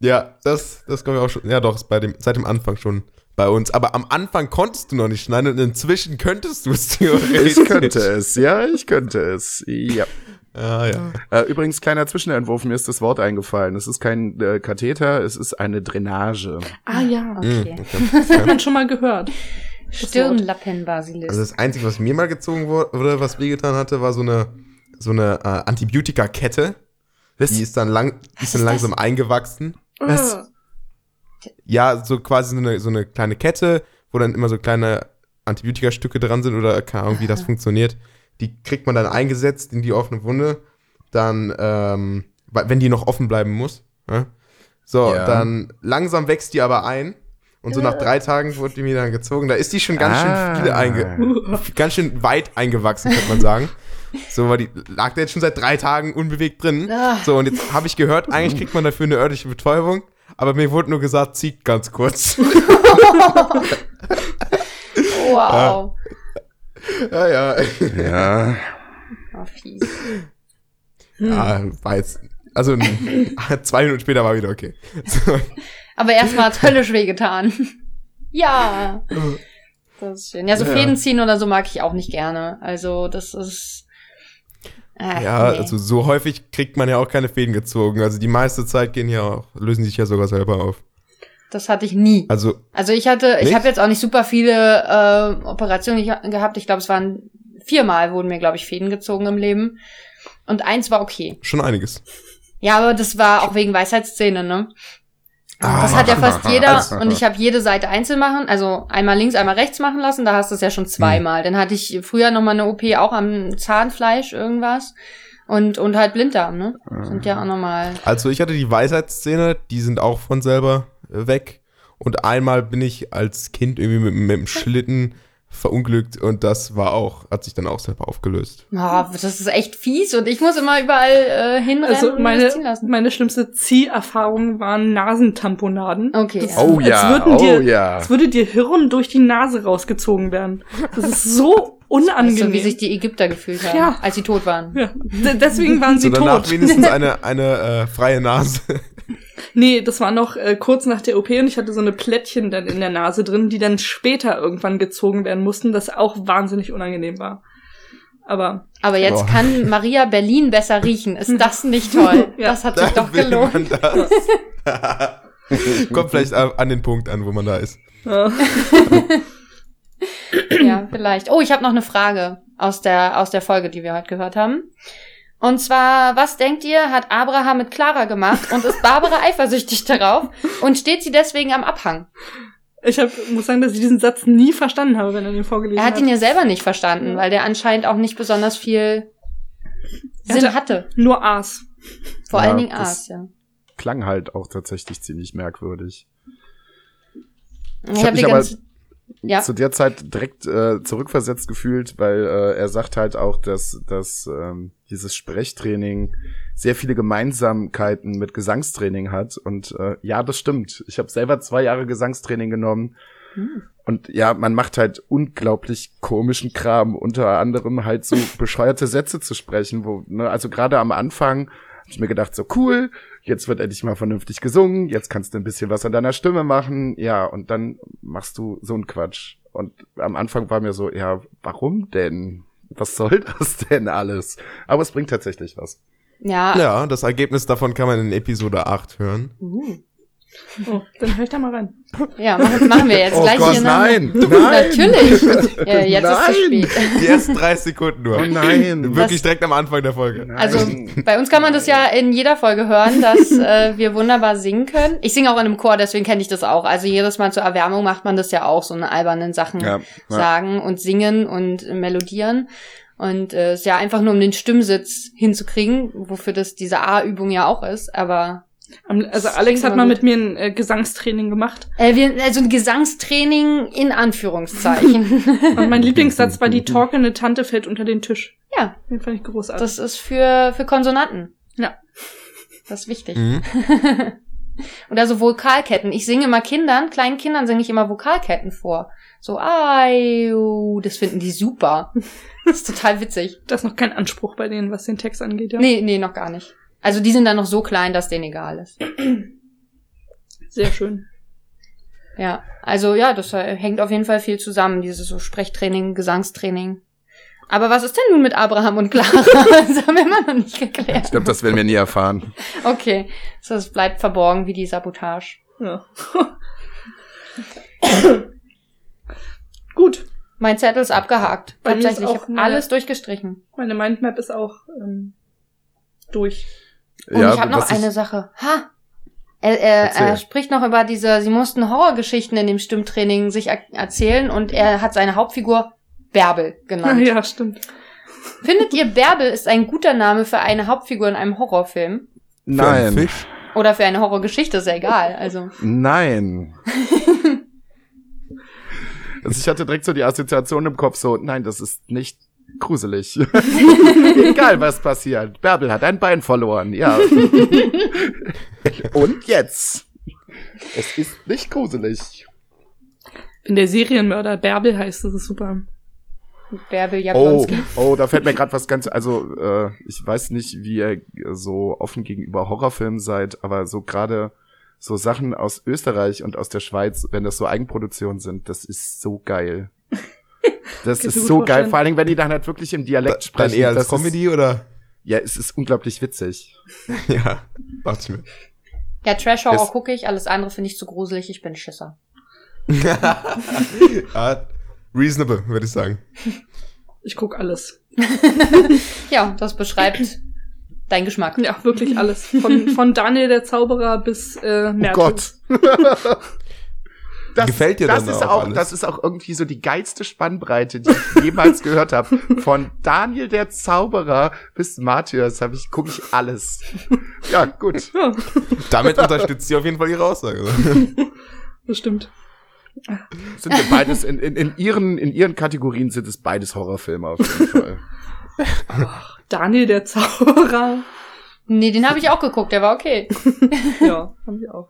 Ja, das, das kommen wir auch schon. Ja, doch, ist bei dem, seit dem Anfang schon bei uns. Aber am Anfang konntest du noch nicht schneiden und inzwischen könntest du es theoretisch. Ich könnte es, ja, ich könnte es. Ja. Ah, ja. Äh, übrigens, kleiner Zwischenentwurf, mir ist das Wort eingefallen. Es ist kein äh, Katheter, es ist eine Drainage. Ah ja, okay. Mm, Das hat man schon mal gehört. Stirnlappenbasilis. Also das Einzige, was mir mal gezogen wurde, was wehgetan hatte, war so eine, so eine äh, Antibiotika-Kette. Die ist dann, lang, die ist dann langsam das? eingewachsen. Was? Ja, so quasi so eine, so eine kleine Kette, wo dann immer so kleine Antibiotika-Stücke dran sind oder keine Ahnung, wie das funktioniert. Die kriegt man dann eingesetzt in die offene Wunde. Dann, ähm, wenn die noch offen bleiben muss. Ja? So, ja. dann langsam wächst die aber ein. Und so nach drei Tagen wurde die mir dann gezogen. Da ist die schon ganz ah. schön viele einge ganz schön weit eingewachsen, könnte man sagen. So, weil die lag da jetzt schon seit drei Tagen unbewegt drin. Ah. So, und jetzt habe ich gehört, eigentlich kriegt man dafür eine örtliche Betäubung. Aber mir wurde nur gesagt, zieht ganz kurz. wow. Ja, ja. Ja. Oh, fies. Ja, war jetzt. Also zwei Minuten später war wieder okay. So. Aber erstmal hat höllisch wehgetan. ja. Das ist schön. Ja, so ja. Fäden ziehen oder so mag ich auch nicht gerne. Also, das ist. Äh, ja, nee. also so häufig kriegt man ja auch keine Fäden gezogen. Also die meiste Zeit gehen ja auch, lösen sich ja sogar selber auf. Das hatte ich nie. Also, also ich hatte, nicht? ich habe jetzt auch nicht super viele äh, Operationen gehabt. Ich glaube, es waren viermal wurden mir, glaube ich, Fäden gezogen im Leben. Und eins war okay. Schon einiges. Ja, aber das war auch wegen Weisheitszähne, ne? Ah, das hat ja fast jeder und ich habe jede Seite einzeln machen, also einmal links, einmal rechts machen lassen, da hast du es ja schon zweimal. Hm. Dann hatte ich früher noch mal eine OP auch am Zahnfleisch irgendwas und und halt Blinddarm, ne? Sind ja auch nochmal. Also ich hatte die Weisheitszähne, die sind auch von selber äh, weg und einmal bin ich als Kind irgendwie mit, mit dem Schlitten verunglückt und das war auch, hat sich dann auch selber aufgelöst. Oh, das ist echt fies und ich muss immer überall äh, hinrennen also meine, meine schlimmste Zieherfahrung waren Nasentamponaden. Okay. Das, oh ja, oh dir, ja. Als würde dir Hirn durch die Nase rausgezogen werden. Das ist so unangenehm. So wie sich die Ägypter gefühlt haben, ja. als sie tot waren. Ja. deswegen waren sie so danach tot. wenigstens eine, eine äh, freie Nase. Nee, das war noch äh, kurz nach der OP und ich hatte so eine Plättchen dann in der Nase drin, die dann später irgendwann gezogen werden mussten, das auch wahnsinnig unangenehm war. Aber. Aber jetzt Boah. kann Maria Berlin besser riechen. Ist das nicht toll? ja. Das hat sich doch gelohnt. Kommt vielleicht an den Punkt an, wo man da ist. Ja, ja vielleicht. Oh, ich habe noch eine Frage aus der, aus der Folge, die wir heute gehört haben. Und zwar, was denkt ihr, hat Abraham mit Clara gemacht und ist Barbara eifersüchtig darauf und steht sie deswegen am Abhang? Ich hab, muss sagen, dass ich diesen Satz nie verstanden habe, wenn er den vorgelesen hat. Er hat ihn ja selber nicht verstanden, weil der anscheinend auch nicht besonders viel Sinn hatte. hatte. Nur Aas. Vor ja, allen Dingen Aas, ja. Klang halt auch tatsächlich ziemlich merkwürdig. Ich, ich habe die, ja. zu der Zeit direkt äh, zurückversetzt gefühlt, weil äh, er sagt halt auch, dass, dass ähm, dieses Sprechtraining sehr viele Gemeinsamkeiten mit Gesangstraining hat. Und äh, ja, das stimmt. Ich habe selber zwei Jahre Gesangstraining genommen. Hm. Und ja, man macht halt unglaublich komischen Kram, unter anderem halt so bescheuerte Sätze zu sprechen, wo, ne, also gerade am Anfang hab ich mir gedacht, so cool, jetzt wird endlich mal vernünftig gesungen, jetzt kannst du ein bisschen was an deiner Stimme machen, ja, und dann machst du so einen Quatsch. Und am Anfang war mir so, ja, warum denn? Was soll das denn alles? Aber es bringt tatsächlich was. Ja. Ja, das Ergebnis davon kann man in Episode 8 hören. Uh. Oh, dann hör ich da mal rein. Ja, machen, machen wir jetzt oh gleich Gott, hier nein, nein, Natürlich. Ja, jetzt nein. ist es zu spät. Die ersten 30 Sekunden nur. Oh nein. Wirklich das, direkt am Anfang der Folge. Nein. Also bei uns kann man das ja in jeder Folge hören, dass äh, wir wunderbar singen können. Ich singe auch in einem Chor, deswegen kenne ich das auch. Also jedes Mal zur Erwärmung macht man das ja auch, so eine albernen Sachen ja, ja. sagen und singen und melodieren. Und äh, ist ja einfach nur um den Stimmsitz hinzukriegen, wofür das diese A-Übung ja auch ist, aber also Alex hat mal mit mir ein äh, Gesangstraining gemacht. Äh, wir, also ein Gesangstraining in Anführungszeichen. Und mein Lieblingssatz war, die talkende Tante fällt unter den Tisch. Ja. Den fand ich großartig. Das ist für, für Konsonanten. Ja. Das ist wichtig. Mhm. Oder so Vokalketten. Ich singe immer Kindern, kleinen Kindern singe ich immer Vokalketten vor. So, ai, das finden die super. Das ist total witzig. Das ist noch kein Anspruch bei denen, was den Text angeht, ja? Nee, nee, noch gar nicht. Also die sind dann noch so klein, dass denen egal ist. Sehr schön. Ja, also ja, das hängt auf jeden Fall viel zusammen, dieses so Sprechtraining, Gesangstraining. Aber was ist denn nun mit Abraham und Clara? das haben wir immer noch nicht geklärt. Ich glaube, das werden wir nie erfahren. Okay, so, es bleibt verborgen wie die Sabotage. Ja. Gut. Mein Zettel ist abgehakt. Bei Tatsächlich, ich habe alles durchgestrichen. Meine Mindmap ist auch ähm, durch. Und ja, ich habe noch eine Sache. Ha! Er, er, er spricht noch über diese, sie mussten Horrorgeschichten in dem Stimmtraining sich er erzählen und er hat seine Hauptfigur Bärbel genannt. Ja, stimmt. Findet ihr, Bärbel ist ein guter Name für eine Hauptfigur in einem Horrorfilm? Nein. Oder für eine Horrorgeschichte, ist ja egal. Also. Nein. also ich hatte direkt so die Assoziation im Kopf, so, nein, das ist nicht gruselig. Egal, was passiert. Bärbel hat ein Bein verloren, ja. Und jetzt? Es ist nicht gruselig. In der Serienmörder Bärbel heißt, das ist super. Bärbel Jablonski. Oh, oh, da fällt mir gerade was ganz, also äh, ich weiß nicht, wie ihr so offen gegenüber Horrorfilmen seid, aber so gerade so Sachen aus Österreich und aus der Schweiz, wenn das so Eigenproduktionen sind, das ist so geil. Das ist so geil, vor allem, wenn die dann halt wirklich im Dialekt da, sprechen. Dann eher als das Comedy ist, oder? Ja, es ist unglaublich witzig. ja, macht's mir. Ja, Trash-Horror gucke ich, alles andere finde ich zu gruselig, ich bin Schisser. ja, reasonable, würde ich sagen. Ich guck alles. ja, das beschreibt dein Geschmack. Ja, wirklich alles. Von, von Daniel der Zauberer bis äh, Merkel. Oh Gott. Das, Gefällt dir das dann ist auch, auch Das ist auch irgendwie so die geilste Spannbreite, die ich jemals gehört habe. Von Daniel der Zauberer bis Matthias habe ich gucke ich alles. Ja, gut. Ja. Damit unterstützt sie auf jeden Fall ihre Aussage. Das stimmt. Sind wir beides in, in, in ihren in ihren Kategorien sind es beides Horrorfilme auf jeden Fall. Ach, Daniel der Zauberer. Nee, den habe ich auch geguckt, der war okay. ja, haben wir auch.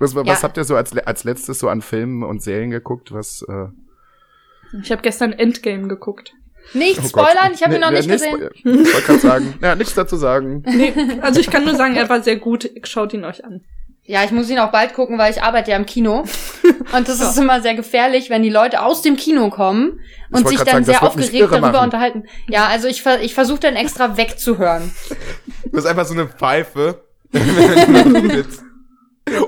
Was, was ja. habt ihr so als, als letztes so an Filmen und Serien geguckt? Was? Äh ich habe gestern Endgame geguckt. Nicht oh spoilern, ich habe ihn noch nicht gesehen. Ich wollte gerade sagen. Ja, nichts dazu sagen. Nee, also ich kann nur sagen, er war sehr gut. Schaut ihn euch an. Ja, ich muss ihn auch bald gucken, weil ich arbeite ja im Kino. Und das ist immer sehr gefährlich, wenn die Leute aus dem Kino kommen und sich dann sagen, sehr aufgeregt darüber machen. unterhalten. Ja, also ich, ich versuche dann extra wegzuhören. Du bist einfach so eine Pfeife.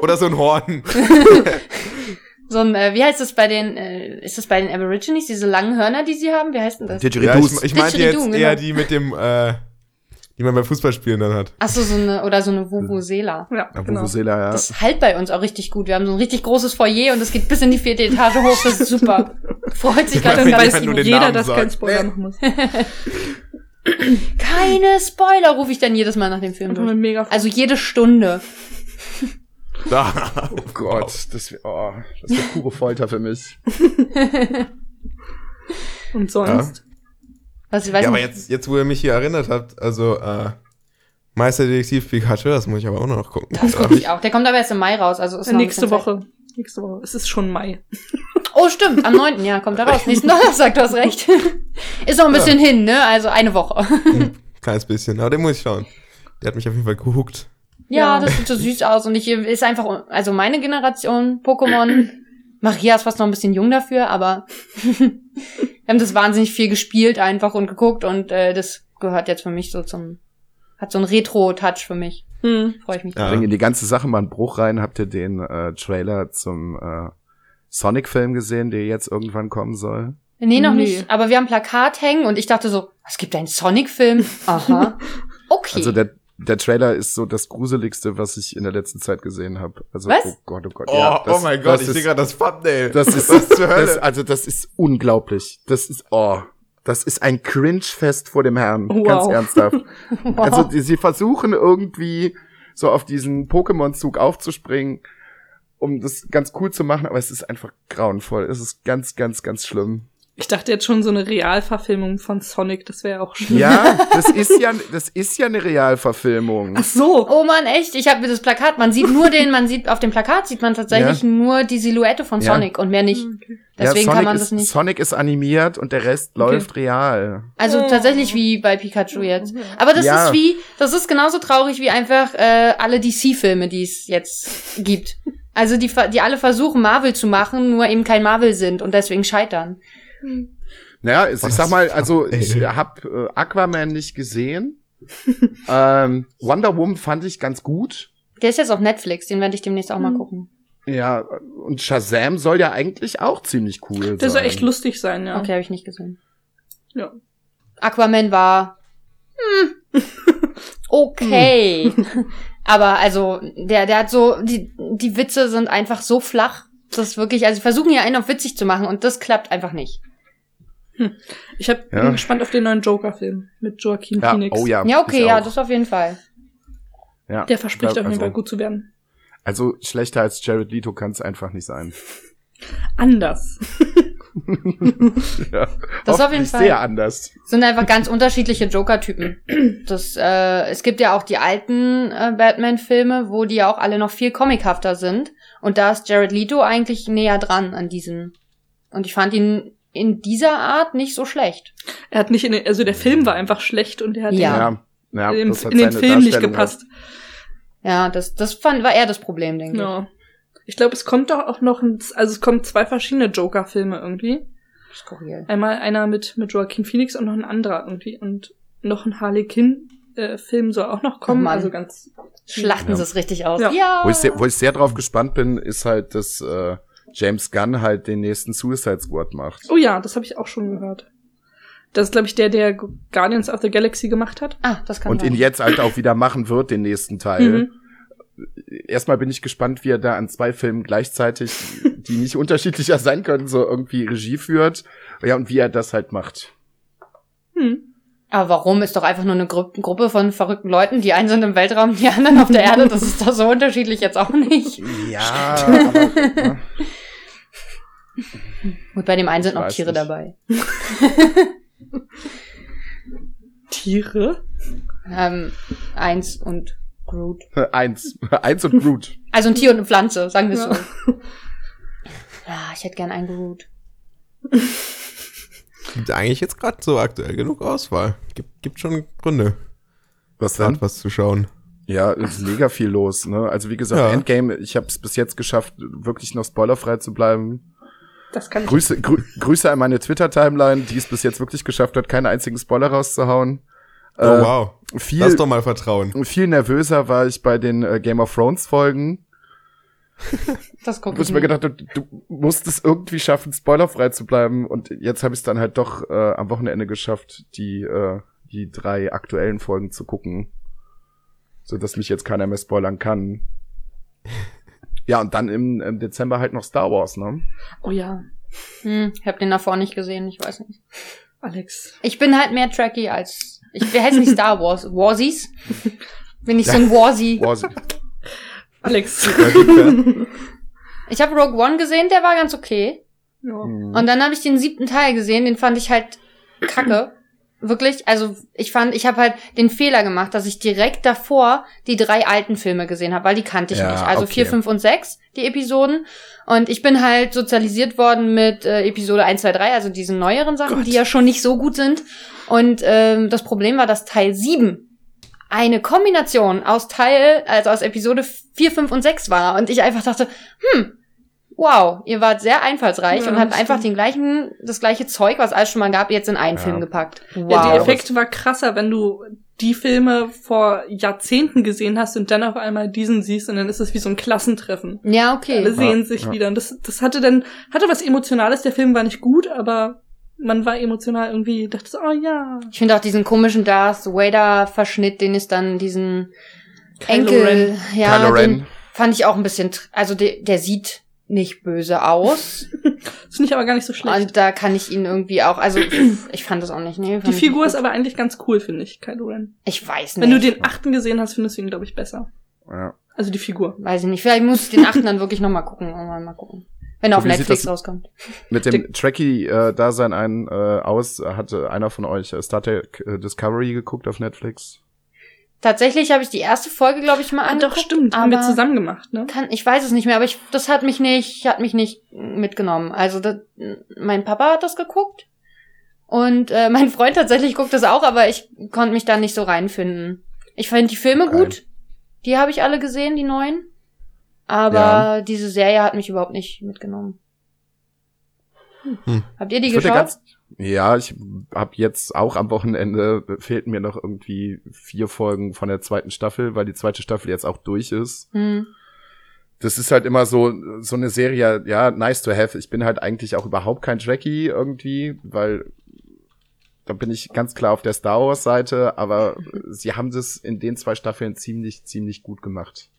Oder so ein Horn. so ein, äh, wie heißt das bei den, äh, ist das bei den Aborigines, diese langen Hörner, die sie haben? Wie heißt denn das? Didgeridoos. Ja, ich, ich meinte jetzt genau. eher die mit dem, äh, die man beim Fußballspielen dann hat. Ach so, so eine, oder so eine Vuvuzela. Ja, ja genau. Vuvuzela, ja. Das halt bei uns auch richtig gut. Wir haben so ein richtig großes Foyer und es geht bis in die vierte Etage hoch. Das ist super. Freut sich gerade, weiß jeder, dass kein Spoiler machen muss. Keine Spoiler, rufe ich dann jedes Mal nach dem Film durch. Also jede Stunde. Oh Gott, das wäre oh, wär pure Folter für mich. Und sonst? Ja. Was, ich weiß ja, nicht. aber jetzt, jetzt, wo ihr mich hier erinnert habt, also äh, Meisterdetektiv Pikachu, das muss ich aber auch noch gucken. Das gucke ich auch. Der kommt aber erst im Mai raus, also ist nächste Woche. Nächste Woche. Es ist schon Mai. Oh, stimmt. Am 9. Ja, kommt er raus. Nächsten Donnerstag, du hast recht. ist noch ein bisschen ja. hin, ne? Also eine Woche. Ein kleines bisschen. Aber den muss ich schauen. Der hat mich auf jeden Fall gehuckt. Ja, das sieht so süß aus. Und ich ist einfach, also meine Generation Pokémon. Maria ist fast noch ein bisschen jung dafür, aber wir haben das wahnsinnig viel gespielt einfach und geguckt und äh, das gehört jetzt für mich so zum, hat so einen Retro-Touch für mich. Hm. Freue ich mich. Ja. Bring in die ganze Sache mal einen Bruch rein. Habt ihr den äh, Trailer zum äh, Sonic-Film gesehen, der jetzt irgendwann kommen soll? Nee, noch nee. nicht. Aber wir haben Plakat hängen und ich dachte so, es gibt einen Sonic-Film. Aha. Okay. Also der, der Trailer ist so das Gruseligste, was ich in der letzten Zeit gesehen habe. Also, was? oh Gott, oh Gott. Oh, ja, das, oh mein Gott, ich sehe gerade das Thumbnail. Das ist, was zur Hölle? Das, also das ist unglaublich. Das ist, oh. Das ist ein Cringe-Fest vor dem Herrn. Wow. Ganz ernsthaft. wow. Also, die, sie versuchen irgendwie so auf diesen Pokémon-Zug aufzuspringen, um das ganz cool zu machen, aber es ist einfach grauenvoll. Es ist ganz, ganz, ganz schlimm. Ich dachte jetzt schon so eine Realverfilmung von Sonic, das wäre auch schlimm. Ja, das ist ja, das ist ja eine Realverfilmung. Ach so. Oh man, echt? Ich habe mir das Plakat, man sieht nur den, man sieht auf dem Plakat sieht man tatsächlich ja. nur die Silhouette von Sonic ja. und mehr nicht. Okay. Deswegen ja, kann man ist, das nicht. Sonic ist animiert und der Rest okay. läuft real. Also oh. tatsächlich wie bei Pikachu jetzt. Aber das ist wie, das ist genauso traurig wie einfach äh, alle DC-Filme, die es jetzt gibt. Also die, die alle versuchen Marvel zu machen, nur eben kein Marvel sind und deswegen scheitern. Naja, ich sag mal, also ich habe äh, Aquaman nicht gesehen. ähm, Wonder Woman fand ich ganz gut. Der ist jetzt auf Netflix, den werde ich demnächst auch mal hm. gucken. Ja, und Shazam soll ja eigentlich auch ziemlich cool sein. Der soll echt lustig sein, ja. Okay, habe ich nicht gesehen. Ja. Aquaman war hm, okay. Aber also, der, der hat so, die, die Witze sind einfach so flach. Das ist wirklich, also sie versuchen ja einen auf witzig zu machen und das klappt einfach nicht. Hm. Ich hab, ja. bin gespannt auf den neuen Joker-Film mit Joaquin ja. Phoenix. Oh ja. Ja, okay, ja, das auf jeden Fall. Ja. Der verspricht glaub, auf jeden also, Fall gut zu werden. Also schlechter als Jared Leto kann es einfach nicht sein. Anders. ja, das ist auf jeden Fall sehr anders. Sind einfach ganz unterschiedliche Joker-Typen. Das, äh, es gibt ja auch die alten äh, Batman-Filme, wo die ja auch alle noch viel comichafter sind. Und da ist Jared Leto eigentlich näher dran an diesen. Und ich fand ihn in dieser Art nicht so schlecht. Er hat nicht in den, also der Film war einfach schlecht und er hat ja. ja, ja in, in den Film nicht gepasst. Ja, das, das fand, war eher das Problem, denke ja. ich. Ich glaube, es kommt doch auch noch, ein, also es kommen zwei verschiedene Joker-Filme irgendwie. Skurril. Einmal einer mit, mit Joaquin Phoenix und noch ein anderer irgendwie. Und noch ein Harley Quinn äh, Film soll auch noch kommen. also ganz schlachten ja. sie es richtig aus. Ja. ja. Wo, ich sehr, wo ich sehr drauf gespannt bin, ist halt, dass äh, James Gunn halt den nächsten Suicide Squad macht. Oh ja, das habe ich auch schon gehört. Das ist, glaube ich, der, der Guardians of the Galaxy gemacht hat. Ah, das kann Und sein. ihn jetzt halt auch wieder machen wird, den nächsten Teil. Mhm. Erstmal bin ich gespannt, wie er da an zwei Filmen gleichzeitig, die nicht unterschiedlicher sein können, so irgendwie Regie führt. Ja, und wie er das halt macht. Hm. Aber warum ist doch einfach nur eine Gru Gruppe von verrückten Leuten, die einen sind im Weltraum, die anderen auf der Erde, das ist doch so unterschiedlich jetzt auch nicht. Ja, aber, Und bei dem einen sind noch Tiere nicht. dabei. Tiere? Ähm, eins und Groot. Eins. Eins und Groot. Also ein Tier und eine Pflanze, sagen wir ja. so. Ja, ich hätte gern einen Groot. Gibt eigentlich jetzt gerade so aktuell genug Auswahl. Gibt, gibt schon Gründe. Was dann? Was zu schauen. Ja, ist mega viel los, ne? Also wie gesagt, ja. Endgame, ich habe es bis jetzt geschafft, wirklich noch spoilerfrei zu bleiben. Das kann Grüße, grü Grüße an meine Twitter-Timeline, die es bis jetzt wirklich geschafft hat, keinen einzigen Spoiler rauszuhauen. Oh äh, wow. Viel, Lass doch mal vertrauen. Viel nervöser war ich bei den äh, Game of Thrones Folgen. Das kommt. Wo ich mir gedacht, du, du musst es irgendwie schaffen, spoilerfrei zu bleiben. Und jetzt habe ich es dann halt doch äh, am Wochenende geschafft, die, äh, die drei aktuellen Folgen zu gucken. So dass mich jetzt keiner mehr spoilern kann. Ja, und dann im, im Dezember halt noch Star Wars, ne? Oh ja. Hm, ich habe den davor nicht gesehen, ich weiß nicht. Alex. Ich bin halt mehr Tracky als. Ich heiße nicht Star Wars. Warsies? Bin ich so ein Warzy. Warzy. Alex. ich habe Rogue One gesehen, der war ganz okay. Ja. Und dann habe ich den siebten Teil gesehen, den fand ich halt kacke. Wirklich, also ich fand, ich habe halt den Fehler gemacht, dass ich direkt davor die drei alten Filme gesehen habe, weil die kannte ich ja, nicht. Also okay. vier, fünf und sechs, die Episoden. Und ich bin halt sozialisiert worden mit äh, Episode 1, 2, 3, also diesen neueren Sachen, Gott. die ja schon nicht so gut sind. Und ähm, das Problem war, dass Teil 7 eine Kombination aus Teil, also aus Episode 4, 5 und 6 war. Und ich einfach dachte, hm, wow, ihr wart sehr einfallsreich ja, und habt einfach den gleichen, das gleiche Zeug, was alles schon mal gab, jetzt in einen ja. Film gepackt. Wow. Ja, der Effekt war krasser, wenn du die Filme vor Jahrzehnten gesehen hast und dann auf einmal diesen siehst und dann ist es wie so ein Klassentreffen. Ja, okay. Alle sehen ja, sich wieder und das, das hatte dann, hatte was Emotionales, der Film war nicht gut, aber man war emotional irgendwie, dachte so, oh ja. Ich finde auch diesen komischen Darth Vader Verschnitt, den ist dann diesen Kylo Enkel, Ren. ja, Kylo Ren. fand ich auch ein bisschen, also der, der sieht nicht böse aus. das finde ich aber gar nicht so schlecht. Und da kann ich ihn irgendwie auch, also ich fand das auch nicht. Nee, die Figur ist aber eigentlich ganz cool, finde ich, Kylo Ren. Ich weiß nicht. Wenn du den achten gesehen hast, findest du ihn, glaube ich, besser. Ja. Also die Figur. Weiß ich nicht. Vielleicht muss ich den achten dann wirklich nochmal gucken. Irgendwann mal gucken. Wenn er auf Netflix rauskommt. Mit dem Trekkie-Dasein äh, ein äh, aus, hatte einer von euch äh, Star Trek äh, Discovery geguckt auf Netflix? Tatsächlich habe ich die erste Folge, glaube ich, mal angeguckt. Ah, doch, stimmt. Haben wir zusammen gemacht, ne? Kann, ich weiß es nicht mehr, aber ich, das hat mich nicht, hat mich nicht mitgenommen. Also, das, mein Papa hat das geguckt. Und äh, mein Freund tatsächlich guckt das auch, aber ich konnte mich da nicht so reinfinden. Ich fand die Filme Geil. gut. Die habe ich alle gesehen, die neuen. Aber ja. diese Serie hat mich überhaupt nicht mitgenommen. Hm. Habt ihr die geschaut? Ja, ich habe jetzt auch am Wochenende fehlten mir noch irgendwie vier Folgen von der zweiten Staffel, weil die zweite Staffel jetzt auch durch ist. Mhm. Das ist halt immer so so eine Serie, ja, nice to have. Ich bin halt eigentlich auch überhaupt kein Trekkie irgendwie, weil da bin ich ganz klar auf der Star Wars Seite, aber sie haben das in den zwei Staffeln ziemlich ziemlich gut gemacht.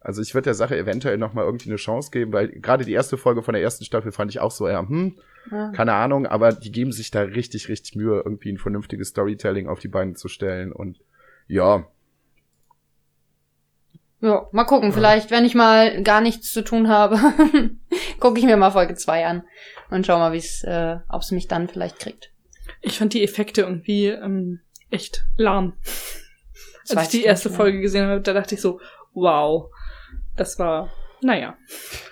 Also ich würde der Sache eventuell noch mal irgendwie eine Chance geben, weil gerade die erste Folge von der ersten Staffel fand ich auch so, ja, hm, ja. keine Ahnung, aber die geben sich da richtig, richtig Mühe, irgendwie ein vernünftiges Storytelling auf die Beine zu stellen und ja. Ja, mal gucken, ja. vielleicht, wenn ich mal gar nichts zu tun habe, gucke ich mir mal Folge 2 an und schau mal, wie es, äh, ob es mich dann vielleicht kriegt. Ich fand die Effekte irgendwie ähm, echt lahm. Als ich die erste Folge gesehen habe, da dachte ich so, wow das war, naja,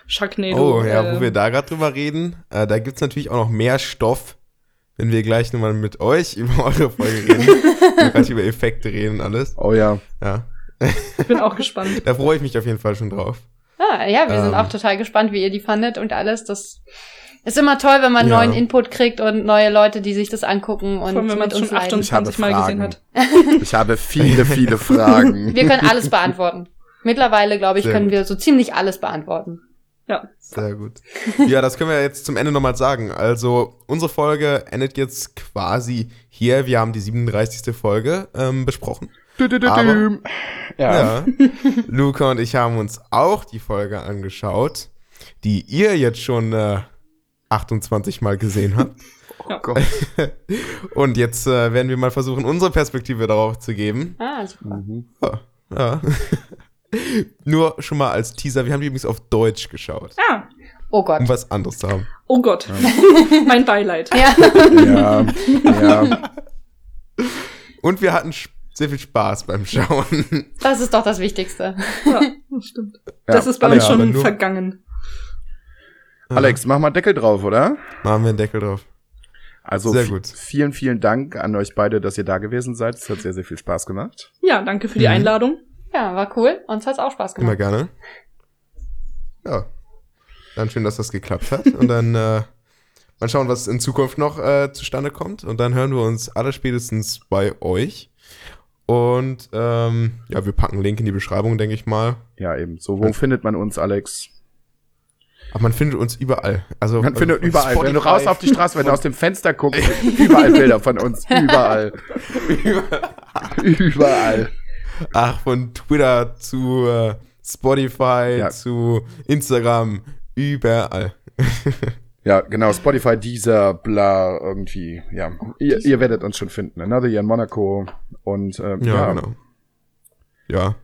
Sharknado. Oh ja, äh, wo wir da gerade drüber reden, äh, da gibt's natürlich auch noch mehr Stoff, wenn wir gleich nochmal mit euch über eure Folge reden. wir gleich über Effekte reden und alles. Oh ja. Ja. Ich bin auch gespannt. da freue ich mich auf jeden Fall schon drauf. Ah, ja, wir ähm, sind auch total gespannt, wie ihr die fandet und alles. Das ist immer toll, wenn man ja. neuen Input kriegt und neue Leute, die sich das angucken und Vor wenn man schon 28 Mal gesehen hat. Ich habe viele, viele Fragen. Wir können alles beantworten. Mittlerweile, glaube ich, Sehr können gut. wir so ziemlich alles beantworten. Ja. Sehr gut. Ja, das können wir jetzt zum Ende nochmal sagen. Also, unsere Folge endet jetzt quasi hier. Wir haben die 37. Folge ähm, besprochen. Aber, ja. ja. Luca und ich haben uns auch die Folge angeschaut, die ihr jetzt schon äh, 28 Mal gesehen habt. Oh Gott. und jetzt äh, werden wir mal versuchen, unsere Perspektive darauf zu geben. Ah, super. Mhm. Ja. ja. Nur schon mal als Teaser, wir haben die übrigens auf Deutsch geschaut. Ah. Oh Gott. Um was anderes zu haben. Oh Gott. Ja. mein Beileid. Ja. ja. ja. Und wir hatten sehr viel Spaß beim Schauen. Das ist doch das Wichtigste. Ja, das stimmt. Ja, das ist bei uns schon vergangen. Alex, mach mal Deckel drauf, oder? Machen wir einen Deckel drauf. Also sehr gut. vielen, vielen Dank an euch beide, dass ihr da gewesen seid. Es hat sehr, sehr viel Spaß gemacht. Ja, danke für die mhm. Einladung. Ja, war cool. Uns hat's auch Spaß gemacht. Immer gerne. Ja. Dann schön, dass das geklappt hat. Und dann äh, mal schauen, was in Zukunft noch äh, zustande kommt. Und dann hören wir uns alle spätestens bei euch. Und ähm, ja, wir packen einen Link in die Beschreibung, denke ich mal. Ja, eben. So, wo ja. findet man uns, Alex? Aber man findet uns überall. Also man findet also überall. Spotify. Wenn du raus auf die Straße, wenn du aus dem Fenster guckst, überall Bilder von uns. Überall. überall. Ach, von Twitter zu äh, Spotify ja. zu Instagram, überall. ja, genau, Spotify, dieser, bla, irgendwie, ja. Ihr, ihr werdet uns schon finden. Another Year in Monaco und, äh, ja, ja. genau. Ja.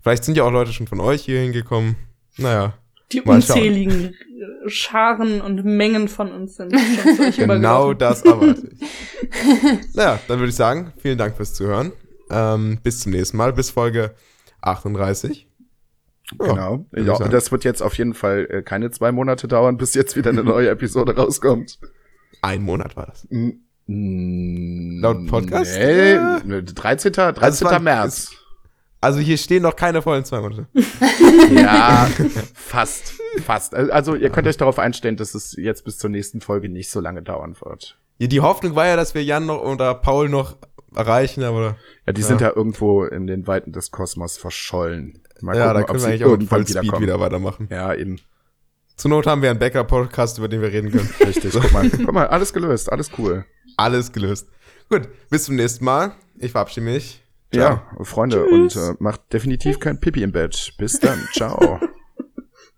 Vielleicht sind ja auch Leute schon von euch hier hingekommen. Naja. Die unzähligen Scharen und Mengen von uns sind schon zu euch Genau das erwarte ich. naja, dann würde ich sagen, vielen Dank fürs Zuhören. Ähm, bis zum nächsten Mal, bis Folge 38. Genau. Ja, ja das wird jetzt auf jeden Fall äh, keine zwei Monate dauern, bis jetzt wieder eine neue Episode rauskommt. Ein Monat war das. Mm, Laut Podcast? Nee, ja. 13. 13. Also März. Also hier stehen noch keine vollen zwei Monate. ja, fast. Fast. Also ihr könnt euch darauf einstellen, dass es jetzt bis zur nächsten Folge nicht so lange dauern wird. Ja, die Hoffnung war ja, dass wir Jan noch oder Paul noch erreichen, aber. Ja, die ja. sind ja irgendwo in den Weiten des Kosmos verschollen. Mal ja, gucken, da können wir eigentlich auch mit Vollspeed wieder weitermachen. Ja, eben. Zur Not haben wir einen Backup-Podcast, über den wir reden können. Richtig, guck mal. guck mal, alles gelöst, alles cool. Alles gelöst. Gut, bis zum nächsten Mal. Ich verabschiede mich. Ciao. Ja, Freunde, Tschüss. und äh, macht definitiv kein Pipi im Bett. Bis dann. Ciao.